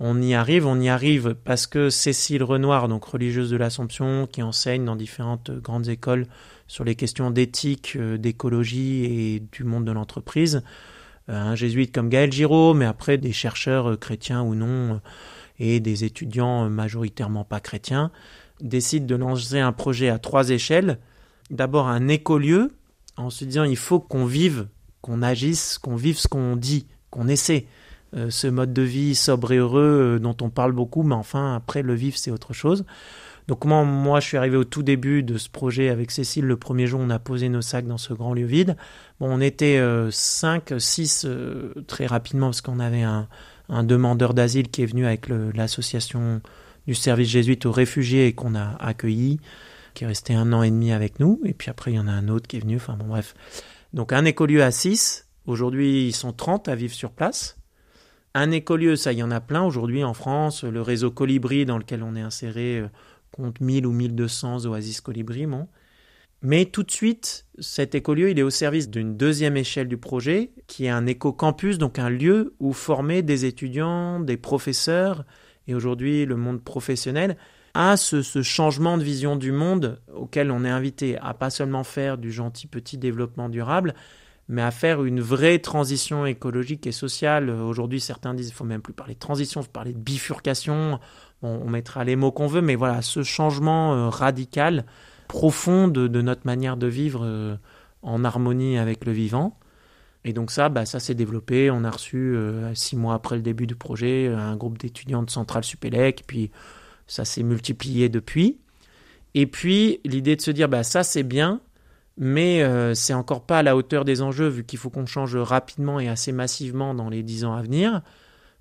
On y arrive, on y arrive parce que Cécile Renoir, donc religieuse de l'Assomption, qui enseigne dans différentes grandes écoles sur les questions d'éthique, euh, d'écologie et du monde de l'entreprise, euh, un jésuite comme Gaël Giraud, mais après des chercheurs euh, chrétiens ou non, et des étudiants majoritairement pas chrétiens, décident de lancer un projet à trois échelles. D'abord un écolieu, en se disant il faut qu'on vive, qu'on agisse, qu'on vive ce qu'on dit, qu'on essaie. Ce mode de vie sobre et heureux dont on parle beaucoup, mais enfin, après, le vivre, c'est autre chose. Donc moi, moi, je suis arrivé au tout début de ce projet avec Cécile. Le premier jour, on a posé nos sacs dans ce grand lieu vide. Bon, on était 5, euh, 6 très rapidement parce qu'on avait un, un demandeur d'asile qui est venu avec l'association du service jésuite aux réfugiés et qu'on a accueilli, qui est resté un an et demi avec nous. Et puis après, il y en a un autre qui est venu. Enfin bon, bref. Donc un écolieu à 6. Aujourd'hui, ils sont 30 à vivre sur place. Un écolieu, ça, il y en a plein aujourd'hui en France. Le réseau Colibri, dans lequel on est inséré, euh, compte 1000 ou 1200 oasis Colibri. Bon. Mais tout de suite, cet écolieu, il est au service d'une deuxième échelle du projet, qui est un éco-campus, donc un lieu où former des étudiants, des professeurs, et aujourd'hui le monde professionnel, à ce, changement de vision du monde auquel on est invité, à pas seulement faire du gentil petit développement durable, mais à faire une vraie transition écologique et sociale. Aujourd'hui, certains disent qu'il faut même plus parler de transition, il faut parler de bifurcation. On mettra les mots qu'on veut, mais voilà, ce changement euh, radical, profond de, notre manière de vivre euh, en harmonie avec le vivant. Et donc ça, bah, ça s'est développé. On a reçu, euh, six mois après le début du projet, un groupe d'étudiants de Centrale Supélec, puis ça s'est multiplié depuis. Et puis, l'idée de se dire, bah, ça c'est bien, mais c'est encore pas à la hauteur des enjeux vu qu'il faut qu'on change rapidement et assez massivement dans les dix ans à venir.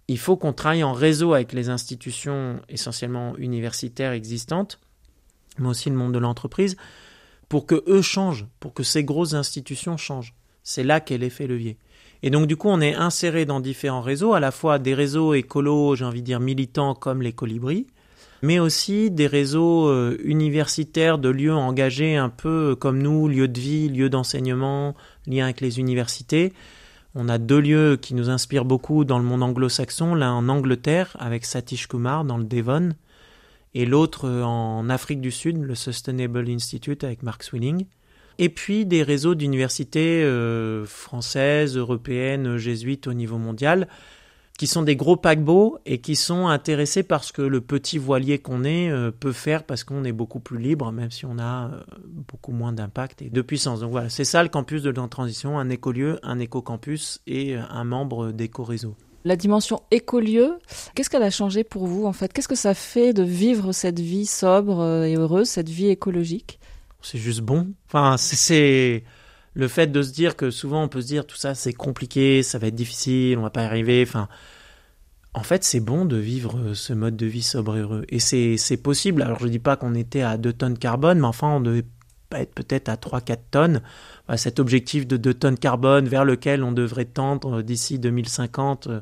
Il faut qu'on travaille en réseau avec les institutions essentiellement universitaires existantes, mais aussi le monde de l'entreprise, pour que eux changent, pour que ces grosses institutions changent. C'est là qu'est l'effet levier. Et donc du coup, on est inséré dans différents réseaux, à la fois des réseaux écolos, j'ai envie de dire militants comme les colibris, mais aussi des réseaux euh, universitaires de lieux engagés un peu comme nous, lieux de vie, lieux d'enseignement, liens avec les universités. On a deux lieux qui nous inspirent beaucoup dans le monde anglo-saxon, l'un en Angleterre avec Satish Kumar dans le Devon, et l'autre euh, en Afrique du Sud, le Sustainable Institute avec Mark Swilling. Et puis des réseaux d'universités euh, françaises, européennes, jésuites au niveau mondial, qui sont des gros paquebots et qui sont intéressés par ce que le petit voilier qu'on est euh, peut faire parce qu'on est beaucoup plus libre, même si on a euh, beaucoup moins d'impact et de puissance. Donc voilà, c'est ça le campus de la transition, un écolieu, un éco-campus et euh, un membre d'éco-réseau. La dimension écolieu, qu'est-ce qu'elle a changé pour vous en fait? Qu'est-ce que ça fait de vivre cette vie sobre et heureuse, cette vie écologique? C'est juste bon. Enfin, c'est le fait de se dire que souvent on peut se dire tout ça c'est compliqué, ça va être difficile, on va pas y arriver. Enfin, en fait, c'est bon de vivre euh, ce mode de vie sobre et heureux. Et c'est possible. Alors, je dis pas qu'on était à 2 tonnes carbone, mais enfin, on devait être peut-être à 3-4 tonnes. cet objectif de 2 tonnes carbone vers lequel on devrait tendre d'ici 2050. Euh,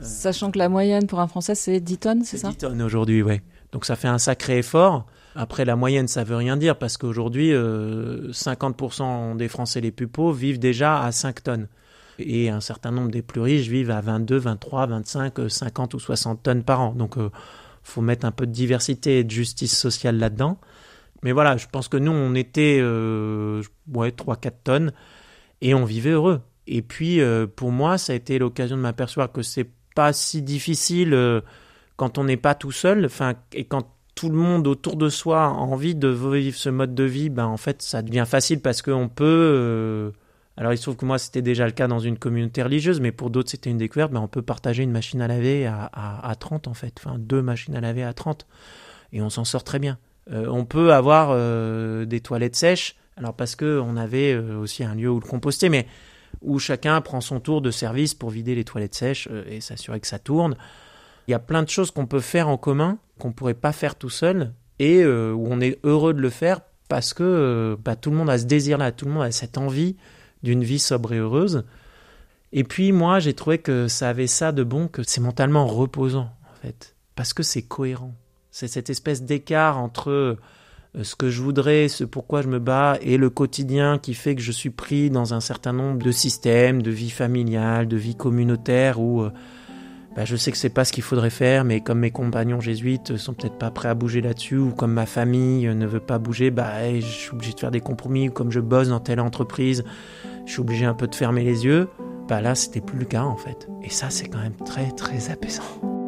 Sachant que la moyenne pour un Français, c'est 10 tonnes, c'est ça? 10 tonnes aujourd'hui, oui. Donc, ça fait un sacré effort. Après, la moyenne, ça veut rien dire parce qu'aujourd'hui, 50% euh, des Français les plus pauvres vivent déjà à 5 tonnes. Et un certain nombre des plus riches vivent à 22, 23, 25, 50 ou 60 tonnes par an. Donc, il euh, faut mettre un peu de diversité et de justice sociale là-dedans. Mais voilà, je pense que nous, on était euh, ouais, 3-4 tonnes et on vivait heureux. Et puis, pour moi, ça a été l'occasion de m'apercevoir que c'est pas si difficile quand on n'est pas tout seul, enfin, et quand tout le monde autour de soi a envie de vivre ce mode de vie, ben en fait ça devient facile parce qu'on peut. Euh, alors il se trouve que moi c'était déjà le cas dans une communauté religieuse, mais pour d'autres c'était une découverte. Ben, on peut partager une machine à laver à, à, 30 en fait, enfin deux machines à laver à 30, et on s'en sort très bien. Euh, on peut avoir euh, des toilettes sèches, alors parce que on avait aussi un lieu où le composter, mais où chacun prend son tour de service pour vider les toilettes sèches et s'assurer que ça tourne. Il y a plein de choses qu'on peut faire en commun qu'on pourrait pas faire tout seul et euh, où on est heureux de le faire parce que euh, bah, tout le monde a ce désir-là, tout le monde a cette envie d'une vie sobre et heureuse. Et puis moi, j'ai trouvé que ça avait ça de bon, que c'est mentalement reposant en fait, parce que c'est cohérent. C'est cette espèce d'écart entre euh, ce que je voudrais, ce pourquoi je me bats, et le quotidien qui fait que je suis pris dans un certain nombre de systèmes, de vie familiale, de vie communautaire, où bah, je sais que c'est pas ce qu'il faudrait faire, mais comme mes compagnons jésuites sont peut-être pas prêts à bouger là-dessus, ou comme ma famille ne veut pas bouger, bah, je suis obligé de faire des compromis, ou comme je bosse dans telle entreprise, je suis obligé un peu de fermer les yeux. Bah là, c'était plus le cas en fait. Et ça, c'est quand même très très apaisant.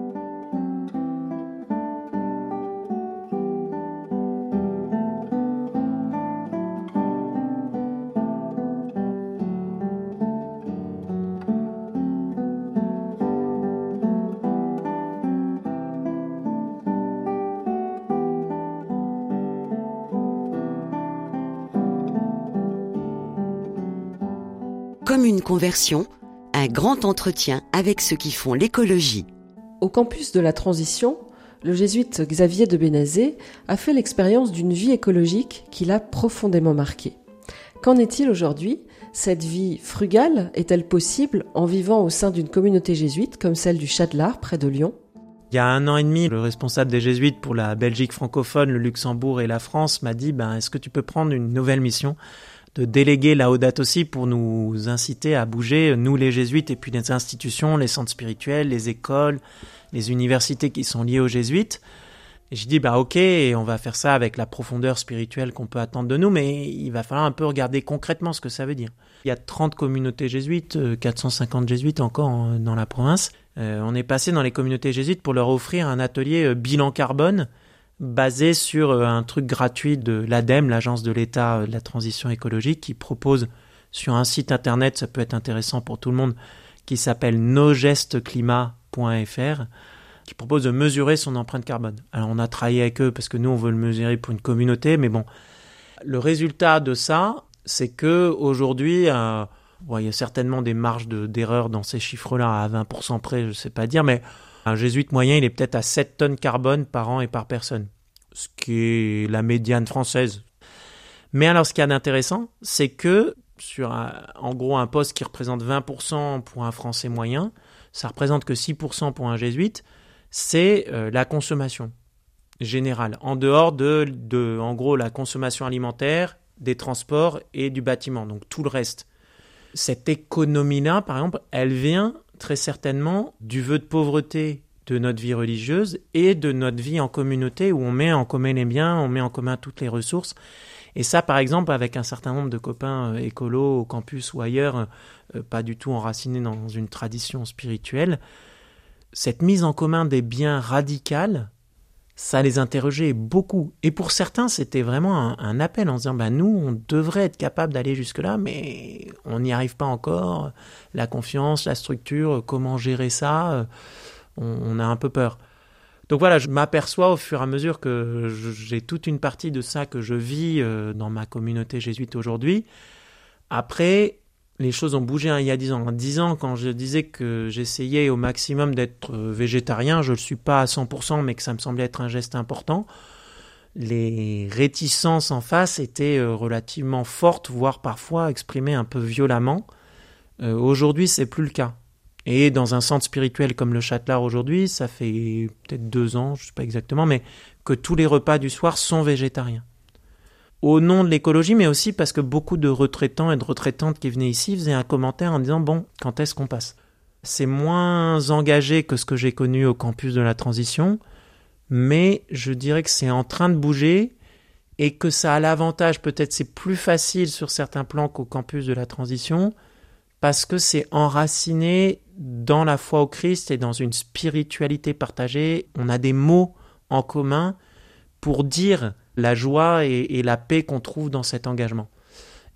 Un grand entretien avec ceux qui font l'écologie. Au campus de la transition, le jésuite Xavier de Bénazé a fait l'expérience d'une vie écologique qui l'a profondément marqué. Qu'en est-il aujourd'hui? Cette vie frugale est-elle possible en vivant au sein d'une communauté jésuite comme celle du Châtelard près de Lyon? Il y a un an et demi, le responsable des jésuites pour la Belgique francophone, le Luxembourg et la France m'a dit ben, Est-ce que tu peux prendre une nouvelle mission? De déléguer la Audate aussi pour nous inciter à bouger, nous les jésuites et puis les institutions, les centres spirituels, les écoles, les universités qui sont liées aux jésuites. Et je dis bah ok, on va faire ça avec la profondeur spirituelle qu'on peut attendre de nous, mais il va falloir un peu regarder concrètement ce que ça veut dire. Il y a 30 communautés jésuites, 450 euh, jésuites encore dans la province. Euh, on est passé dans les communautés jésuites pour leur offrir un atelier euh, bilan carbone basé sur euh, un truc gratuit de l'ADEME, l'Agence de l'État euh, de la transition écologique, qui propose sur un site internet, ça peut être intéressant pour tout le monde, qui s'appelle nosgestesclimat.fr, qui propose de mesurer son empreinte carbone. Alors on a travaillé avec eux parce que nous on veut le mesurer pour une communauté, mais bon, le résultat de ça, c'est que aujourd'hui, euh, il y a certainement des marges d'erreur dans ces chiffres-là à 20% près, je ne sais pas dire, mais un jésuite moyen, il est peut-être à 7 tonnes carbone par an et par personne, ce qui est la médiane française. Mais alors, ce qu'il y a d'intéressant, c'est que sur en gros un poste qui représente 20% pour un Français moyen, ça représente que 6% pour un jésuite, c'est euh, la consommation générale, en dehors de, de, en gros, la consommation alimentaire, des transports et du bâtiment, donc tout le reste. Cette économie-là, par exemple, elle vient très certainement du vœu de pauvreté de notre vie religieuse et de notre vie en communauté où on met en commun les biens, on met en commun toutes les ressources. Et ça, par exemple, avec un certain nombre de copains euh, écolos au campus ou ailleurs, euh, pas du tout enracinés dans une tradition spirituelle, cette mise en commun des biens radicales, ça les interrogeait beaucoup. Et pour certains, c'était vraiment un, appel en disant, bah, nous, on devrait être capable d'aller jusque-là, mais on n'y arrive pas encore. La confiance, la structure, comment gérer ça, on, a un peu peur. Donc voilà, je m'aperçois au fur et à mesure que j'ai toute une partie de ça que je vis euh, dans ma communauté jésuite aujourd'hui. Après, les choses ont bougé hein, il y a dix ans. En dix ans, quand je disais que j'essayais au maximum d'être euh, végétarien, je ne le suis pas à 100%, mais que ça me semblait être un geste important. Les réticences en face étaient euh, relativement fortes, voire parfois exprimées un peu violemment. Aujourd'hui, c'est plus le cas. Et dans un centre spirituel comme le Châtelard aujourd'hui, ça fait peut-être deux ans, je ne sais pas exactement, mais que tous les repas du soir sont végétariens. Au nom de l'écologie, mais aussi parce que beaucoup de retraitants et de retraitantes qui venaient ici faisaient un commentaire en disant bon, quand est-ce qu'on passe? C'est moins engagé que ce que j'ai connu au campus de la transition, mais je dirais que c'est en train de bouger et que ça a l'avantage, peut-être c'est plus facile sur certains plans qu'au campus de la transition, parce que c'est enraciné dans la foi au Christ et dans une spiritualité partagée. On a des mots en commun pour dire la joie et, la paix qu'on trouve dans cet engagement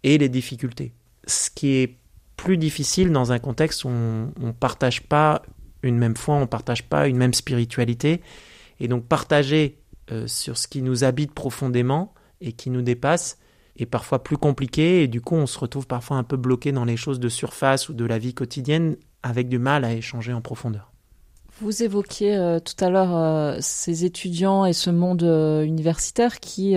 et les difficultés. Ce qui est plus difficile dans un contexte où on ne partage pas une même foi, on ne partage pas une même spiritualité. Et donc partager euh, sur ce qui nous habite profondément et qui nous dépasse est parfois plus compliqué et du coup on se retrouve parfois un peu bloqué dans les choses de surface ou de la vie quotidienne avec du mal à échanger en profondeur. Vous évoquiez euh, tout à l'heure euh, ces étudiants et ce monde euh, universitaire qui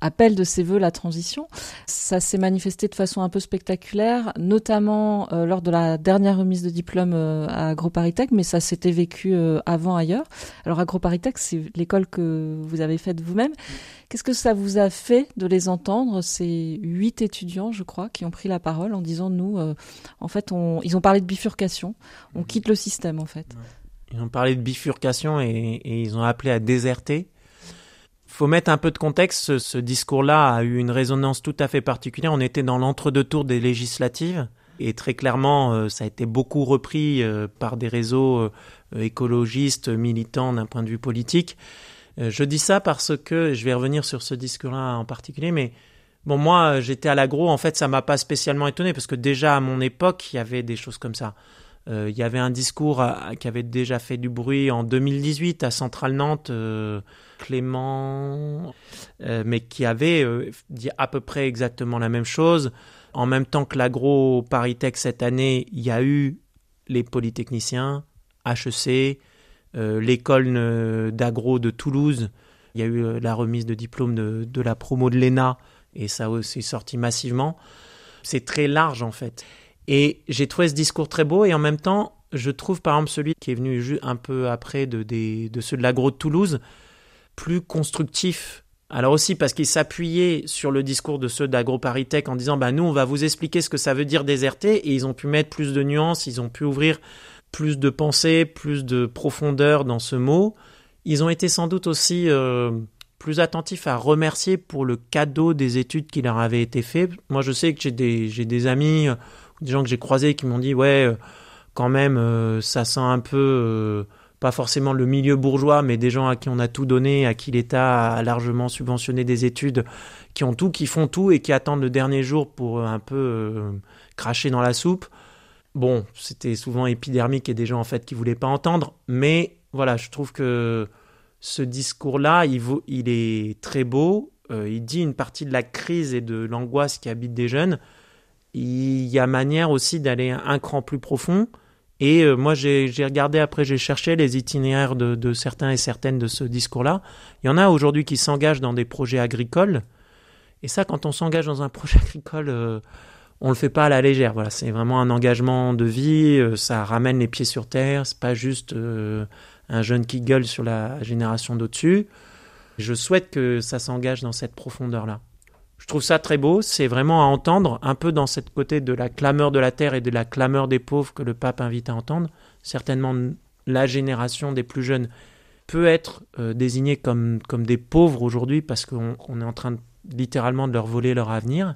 appelle de ses voeux la transition. Ça s'est manifesté de façon un peu spectaculaire, notamment euh, lors de la dernière remise de diplôme euh, à AgroParisTech, mais ça s'était vécu euh, avant ailleurs. Alors AgroParisTech, c'est l'école que vous avez faite vous-même. Qu'est-ce que ça vous a fait de les entendre, ces huit étudiants, je crois, qui ont pris la parole en disant, nous, en fait, on... ils ont parlé de bifurcation, on mmh. quitte le système, en fait. Ils ont parlé de bifurcation et, et ils ont appelé à déserter faut mettre un peu de contexte. Ce, discours-là a eu une résonance tout à fait particulière. On était dans l'entre-deux tours des législatives. Et très clairement, euh, ça a été beaucoup repris euh, par des réseaux euh, écologistes, militants d'un point de vue politique. je dis ça parce que, je vais revenir sur ce discours-là en particulier, mais bon, moi, j'étais à l'agro, en fait, ça m'a pas spécialement étonné, parce que déjà à mon époque, il y avait des choses comme ça. Euh, il y avait un discours qui avait déjà fait du bruit en 2018 à Centrale Nantes, euh, Clément, euh, mais qui avait dit à peu près exactement la même chose. En même temps que l'agro Paritech cette année, il y a eu les polytechniciens, HEC, l'école d'agro de Toulouse. Il y a eu la remise de diplôme de, de la promo de l'ENA et ça aussi sorti massivement. C'est très large en fait. Et j'ai trouvé ce discours très beau et en même temps, je trouve par exemple celui qui est venu un peu après de, ceux de l'agro de Toulouse plus constructif. Alors aussi parce qu'il s'appuyait sur le discours de ceux d'AgroParisTech en disant bah nous on va vous expliquer ce que ça veut dire déserter et ils ont pu mettre plus de nuances, ils ont pu ouvrir plus de pensée, plus de profondeur dans ce mot. Ils ont été sans doute aussi euh, plus attentifs à remercier pour le cadeau des études qui leur avaient été fait. Moi je sais que j'ai des amis des gens que j'ai croisés qui m'ont dit ouais, euh, quand même, euh, ça sent un peu euh, pas forcément le milieu bourgeois, mais des gens à qui on a tout donné, à qui l'État a largement subventionné des études, qui ont tout, qui font tout et qui attendent le dernier jour pour un peu cracher dans la soupe. Bon, c'était souvent épidermique et des gens en fait qui voulaient pas entendre, mais voilà, je trouve que ce discours-là, il, il est très beau. il dit une partie de la crise et de l'angoisse qui habite des jeunes il y a manière aussi d'aller un cran plus profond. Et euh, moi, j'ai regardé après, j'ai cherché les itinéraires de, certains et certaines de ce discours-là. Il y en a aujourd'hui qui s'engagent dans des projets agricoles. Et ça, quand on s'engage dans un projet agricole, euh, on le fait pas à la légère. Voilà, c'est vraiment un engagement de vie. Euh, ça ramène les pieds sur terre. C'est pas juste un jeune qui gueule sur la génération d'au-dessus. Je souhaite que ça s'engage dans cette profondeur-là. Je trouve ça très beau, c'est vraiment à entendre, un peu dans cette côté de la clameur de la terre et de la clameur des pauvres que le pape invite à entendre. Certainement, la génération des plus jeunes peut être euh, désignée comme, comme des pauvres aujourd'hui parce qu'on est en train littéralement de leur voler leur avenir.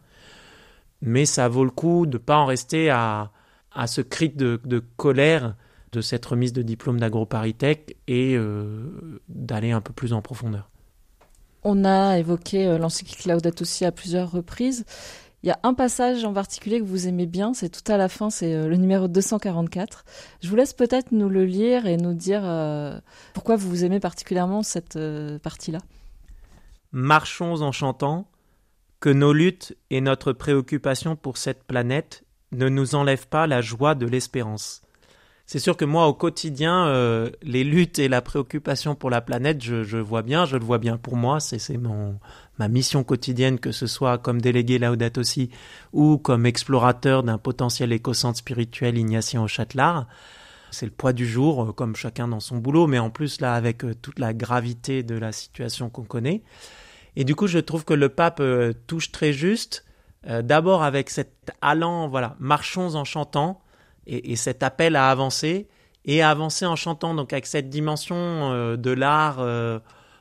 Mais ça vaut le coup de ne pas en rester à, à ce cri de, de, colère de cette remise de diplôme d'AgroParisTech et euh, d'aller un peu plus en profondeur. On a évoqué euh, l'encyclique Laudato aussi à plusieurs reprises. Il y a un passage en particulier que vous aimez bien, c'est tout à la fin, c'est euh, le numéro 244. Je vous laisse peut-être nous le lire et nous dire euh, pourquoi vous aimez particulièrement cette partie-là. Marchons en chantant, que nos luttes et notre préoccupation pour cette planète ne nous enlèvent pas la joie de l'espérance. C'est sûr que moi, au quotidien, euh, les luttes et la préoccupation pour la planète, je, vois bien, je le vois bien pour moi. C'est mon ma mission quotidienne, que ce soit comme délégué Laudato aussi ou comme explorateur d'un potentiel éco-centre spirituel ignatien au Châtelard. C'est le poids du jour, euh, comme chacun dans son boulot, mais en plus là, avec euh, toute la gravité de la situation qu'on connaît. Et du coup, je trouve que le pape touche très juste. D'abord avec cet allant, voilà, marchons en chantant et, cet appel à avancer et à avancer en chantant, donc avec cette dimension euh, de l'art, euh,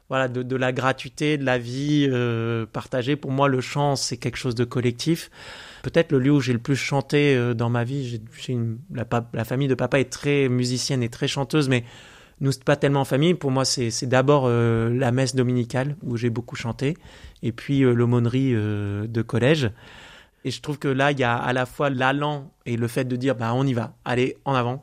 voilà, de, la gratuité, de la vie euh, partagée. Pour moi, le chant, c'est quelque chose de collectif. Peut-être le lieu où j'ai le plus chanté dans ma vie, la, famille de papa est très musicienne et très chanteuse, mais nous, c'est pas tellement en famille. Pour moi, c'est d'abord la messe dominicale où j'ai beaucoup chanté, et puis l'aumônerie de collège. Et je trouve que là, il y a à la fois l'allant et le fait de dire, bah, on y va, allez, en avant,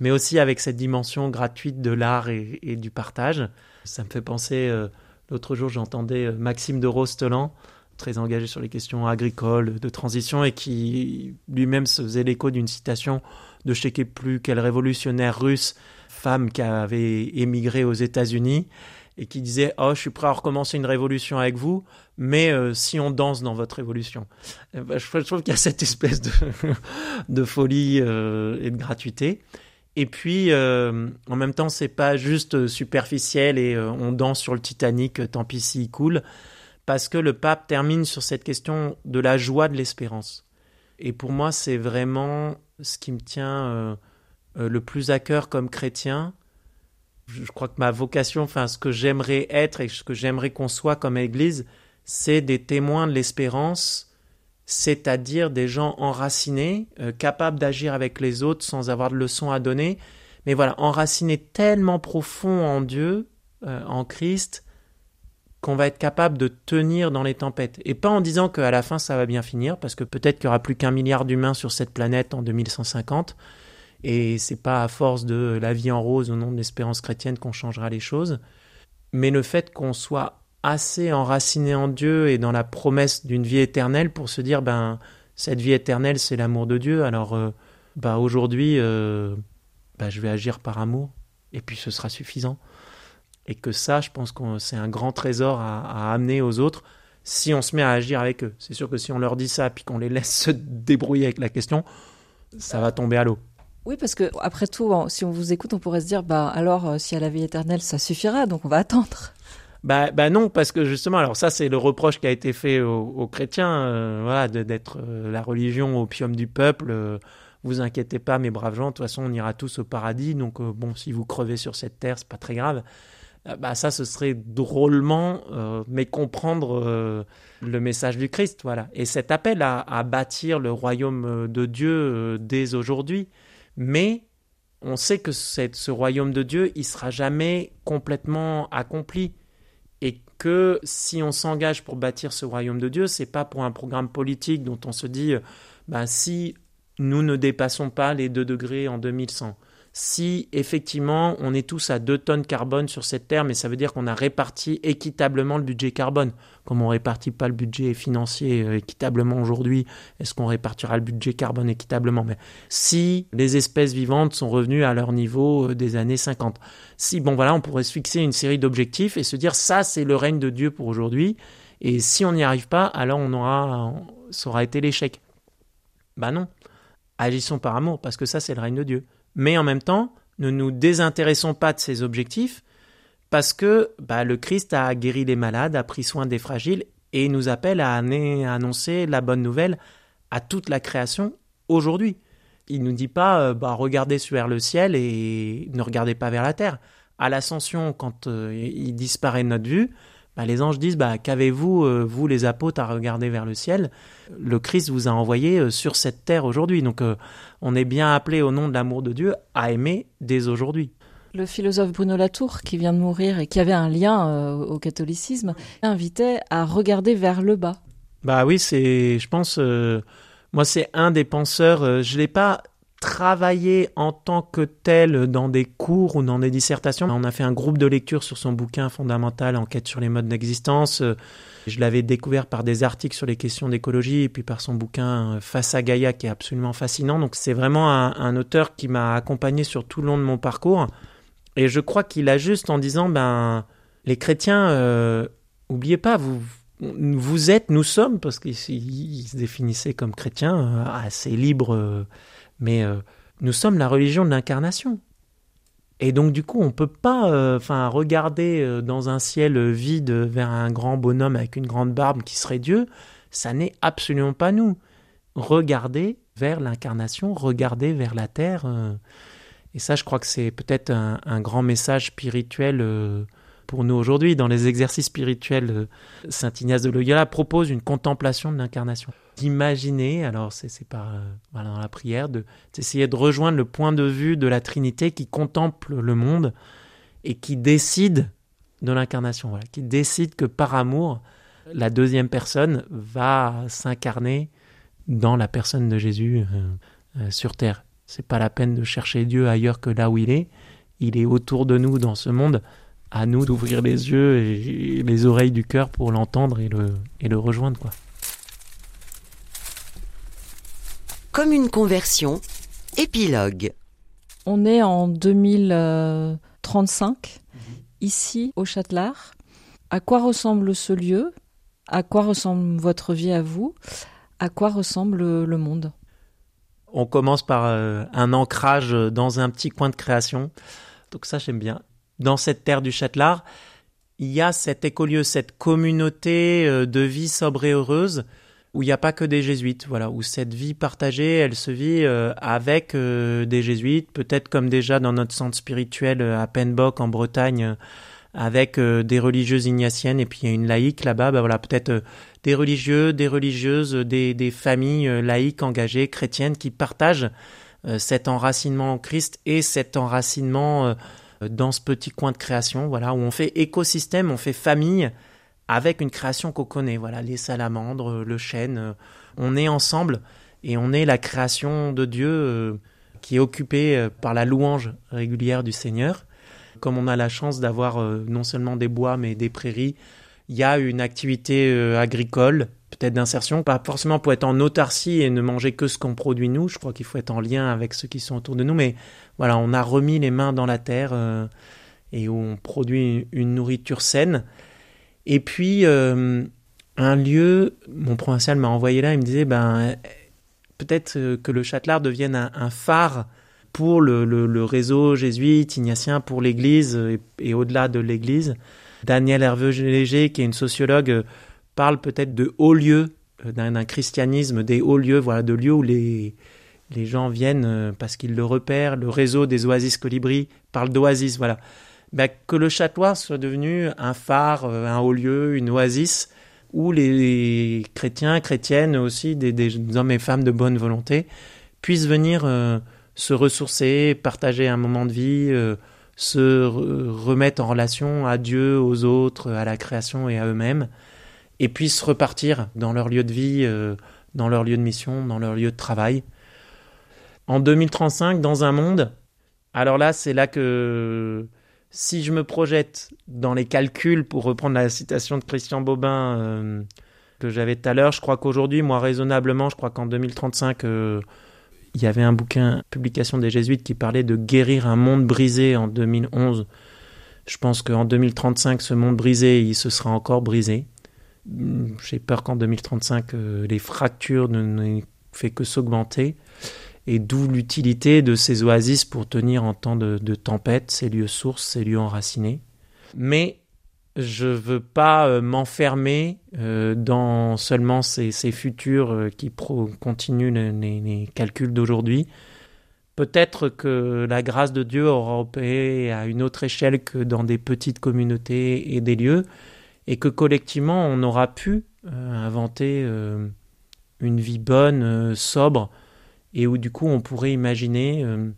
mais aussi avec cette dimension gratuite de l'art et, du partage. Ça me fait penser, euh, l'autre jour, j'entendais euh, Maxime de Rostelan, très engagé sur les questions agricoles, de transition, et qui lui-même se faisait l'écho d'une citation de je sais plus quel révolutionnaire russe, femme qui avait émigré aux États-Unis et qui disait oh je suis prêt à recommencer une révolution avec vous mais euh, si on danse dans votre révolution eh ben, je, trouve qu'il y a cette espèce de, folie euh, et de gratuité. Et puis euh, en même temps c'est pas juste superficiel et on danse sur le Titanic tant pis s'il coule parce que le pape termine sur cette question de la joie de l'espérance. Et pour moi c'est vraiment ce qui me tient le plus à cœur comme chrétien je crois que ma vocation, enfin ce que j'aimerais être et ce que j'aimerais qu'on soit comme Église, c'est des témoins de l'espérance, c'est-à-dire des gens enracinés, euh, capables d'agir avec les autres sans avoir de leçons à donner, mais voilà, enracinés tellement profond en Dieu, euh, en Christ, qu'on va être capable de tenir dans les tempêtes. Et pas en disant qu'à la fin ça va bien finir, parce que peut-être qu'il n'y aura plus qu'un milliard d'humains sur cette planète en 2150, et c'est pas à force de la vie en rose au nom de l'espérance chrétienne qu'on changera les choses. Mais le fait qu'on soit assez enraciné en Dieu et dans la promesse d'une vie éternelle pour se dire, ben, cette vie éternelle, c'est l'amour de Dieu. Alors, euh, bah, aujourd'hui, euh, bah, je vais agir par amour. Et puis, ce sera suffisant. Et que ça, je pense que c'est un grand trésor à, à amener aux autres si on se met à agir avec eux. C'est sûr que si on leur dit ça, puis qu'on les laisse se débrouiller avec la question, ça va tomber à l'eau. Oui, parce que après tout, si on vous écoute, on pourrait se dire, bah alors, euh, si à la vie éternelle, ça suffira, donc on va attendre. Bah, bah non, parce que justement, alors ça, c'est le reproche qui a été fait aux, chrétiens, euh, voilà, d'être euh, la religion opium du peuple. vous inquiétez pas, mes braves gens, de toute façon, on ira tous au paradis. Donc bon, si vous crevez sur cette terre, c'est pas très grave. bah ça, ce serait drôlement mais comprendre le message du Christ, voilà. Et cet appel à, à bâtir le royaume de Dieu dès aujourd'hui mais on sait que ce royaume de Dieu, il sera jamais complètement accompli. Et que si on s'engage pour bâtir ce royaume de Dieu, c'est pas pour un programme politique dont on se dit, ben, si nous ne dépassons pas les 2 degrés en 2100, si effectivement on est tous à 2 tonnes carbone sur cette terre, mais ça veut dire qu'on a réparti équitablement le budget carbone. Comme on répartit pas le budget financier euh, équitablement aujourd'hui, est-ce qu'on répartira le budget carbone équitablement? Mais si les espèces vivantes sont revenues à leur niveau euh, des années 50, si bon voilà, on pourrait se fixer une série d'objectifs et se dire ça c'est le règne de Dieu pour aujourd'hui. Et si on n'y arrive pas, alors on aura, ça aura été l'échec. Ben non, agissons par amour parce que ça c'est le règne de Dieu mais en même temps, ne nous désintéressons pas de ces objectifs parce que bah, le Christ a guéri les malades, a pris soin des fragiles et nous appelle à annoncer la bonne nouvelle à toute la création aujourd'hui. Il ne nous dit pas euh, bah, regardez vers le ciel et ne regardez pas vers la terre. À l'ascension, quand euh, il disparaît de notre vue, bah, les anges disent bah, Qu'avez-vous, euh, vous les apôtres, à regarder vers le ciel? Le Christ vous a envoyé euh, sur cette terre aujourd'hui. Donc euh, on est bien appelé au nom de l'amour de Dieu à aimer dès aujourd'hui. Le philosophe Bruno Latour, qui vient de mourir et qui avait un lien au catholicisme, invitait à regarder vers le bas. Bah oui, c'est, je pense, moi c'est un des penseurs. je l'ai pas travailler en tant que tel dans des cours ou dans des dissertations. On a fait un groupe de lecture sur son bouquin fondamental Enquête sur les modes d'existence. Je l'avais découvert par des articles sur les questions d'écologie et puis par son bouquin Face à Gaïa qui est absolument fascinant. Donc c'est vraiment un, auteur qui m'a accompagné sur tout le long de mon parcours. Et je crois qu'il a juste en disant, ben, les chrétiens, euh, oubliez pas, vous, vous êtes, nous sommes, parce qu'il se définissait comme chrétien, euh, assez libre. Euh, mais euh, nous sommes la religion de l'incarnation. Et donc du coup, on ne peut pas euh, regarder euh, dans un ciel vide vers un grand bonhomme avec une grande barbe qui serait Dieu, ça n'est absolument pas nous. Regardez vers l'incarnation, regardez vers la terre. et ça, je crois que c'est peut-être un, grand message spirituel pour nous aujourd'hui. Dans les exercices spirituels, Saint Ignace de Loyola propose une contemplation de l'incarnation d'imaginer, alors c'est pas euh, dans la prière, d'essayer de, rejoindre le point de vue de la Trinité qui contemple le monde et qui décide de l'incarnation, voilà, qui décide que par amour, la deuxième personne va s'incarner dans la personne de Jésus euh, euh, sur terre. C'est pas la peine de chercher Dieu ailleurs que là où il est. Il est autour de nous dans ce monde. À nous d'ouvrir les yeux et les oreilles du cœur pour l'entendre et le, et le rejoindre, quoi. Comme une conversion, épilogue. On est en 2035 ici au Châtelard. À quoi ressemble ce lieu? À quoi ressemble votre vie à vous? À quoi ressemble le monde? On commence par euh, un ancrage dans un petit coin de création. Donc ça, j'aime bien. Dans cette terre du Châtelard, il y a cet écolieu, cette communauté euh, de vie sobre et heureuse où il n'y a pas que des jésuites, voilà, où cette vie partagée, elle se vit euh, avec euh, des jésuites, peut-être comme déjà dans notre centre spirituel à Penbock en Bretagne, avec des religieuses ignatiennes, et puis une laïque là-bas, bah voilà, peut-être des religieux, des religieuses, des, des familles laïques engagées, chrétiennes, qui partagent cet enracinement en Christ et cet enracinement dans ce petit coin de création, voilà, où on fait écosystème, on fait famille avec une création qu'on connaît, voilà, les salamandres, le chêne, euh, on est ensemble et on est la création de Dieu euh, qui est occupée euh, par la louange régulière du Seigneur. Comme on a la chance d'avoir non seulement des bois mais des prairies, il y a une activité agricole, peut-être d'insertion, pas forcément pour être en autarcie et ne manger que ce qu'on produit nous, je crois qu'il faut être en lien avec ceux qui sont autour de nous, mais voilà, on a remis les mains dans la terre euh, et on produit une, nourriture saine. Et puis, euh, un lieu, mon provincial m'a envoyé là, il me disait, ben, peut-être euh, que le Châtelard devienne un, phare pour le, réseau jésuite, ignatien, pour l'Église et, au-delà de l'Église. Daniel Hervé-Léger, qui est une sociologue, parle peut-être de hauts lieux, d'un christianisme, des hauts lieux, voilà, de lieux où les, les gens viennent euh, parce qu'ils le repèrent. Le réseau des oasis colibri parle d'oasis, voilà. Bah, que le château soit devenu un phare, euh, un haut lieu, une oasis, où les chrétiens, chrétiennes aussi, des, hommes et femmes de bonne volonté, puissent venir euh, se ressourcer, partager un moment de vie, se remettre en relation à Dieu, aux autres, à la création et à eux-mêmes, et puissent repartir dans leur lieu de vie, dans leur lieu de mission, dans leur lieu de travail en 2035 dans un monde. Alors là, c'est là que si je me projette dans les calculs, pour reprendre la citation de Christian Bobin euh, que j'avais tout à l'heure, je crois qu'aujourd'hui, moi raisonnablement, je crois qu'en 2035, euh, il y avait un bouquin, publication des Jésuites, qui parlait de guérir un monde brisé en 2011. Je pense qu'en 2035, ce monde brisé, il se sera encore brisé. J'ai peur qu'en 2035, euh, les fractures ne, fait que s'augmenter et d'où l'utilité de ces oasis pour tenir en temps de, tempête, ces lieux sources, ces lieux enracinés. Mais je ne veux pas euh, m'enfermer euh, dans seulement ces, futurs euh, qui continuent les, calculs d'aujourd'hui. Peut-être que la grâce de Dieu aura opéré à une autre échelle que dans des petites communautés et des lieux, et que collectivement on aura pu inventer une vie bonne, sobre, et où du coup on pourrait imaginer euh,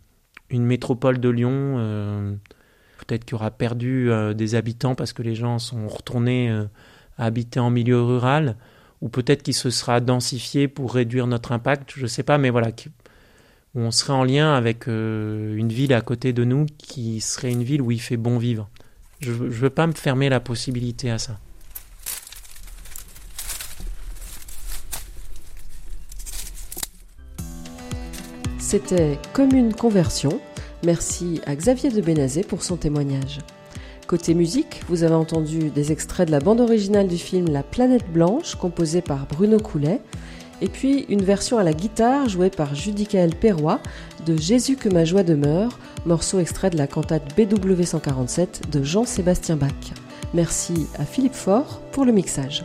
une métropole de Lyon, euh, peut-être qui aura perdu euh, des habitants parce que les gens sont retournés à habiter en milieu rural, ou peut-être qu'il se sera densifié pour réduire notre impact, je ne sais pas, mais voilà, où on serait en lien avec une ville à côté de nous qui serait une ville où il fait bon vivre. Je ne veux pas me fermer la possibilité à ça. C'était Commune Conversion. Merci à Xavier de Bénazé pour son témoignage. Côté musique, vous avez entendu des extraits de la bande originale du film La Planète Blanche, composée par Bruno Coulet, et puis une version à la guitare jouée par Judicaël Perrois de Jésus que ma joie demeure, morceau extrait de la cantate BW 147 de Jean-Sébastien Bach. Merci à Philippe Faure pour le mixage.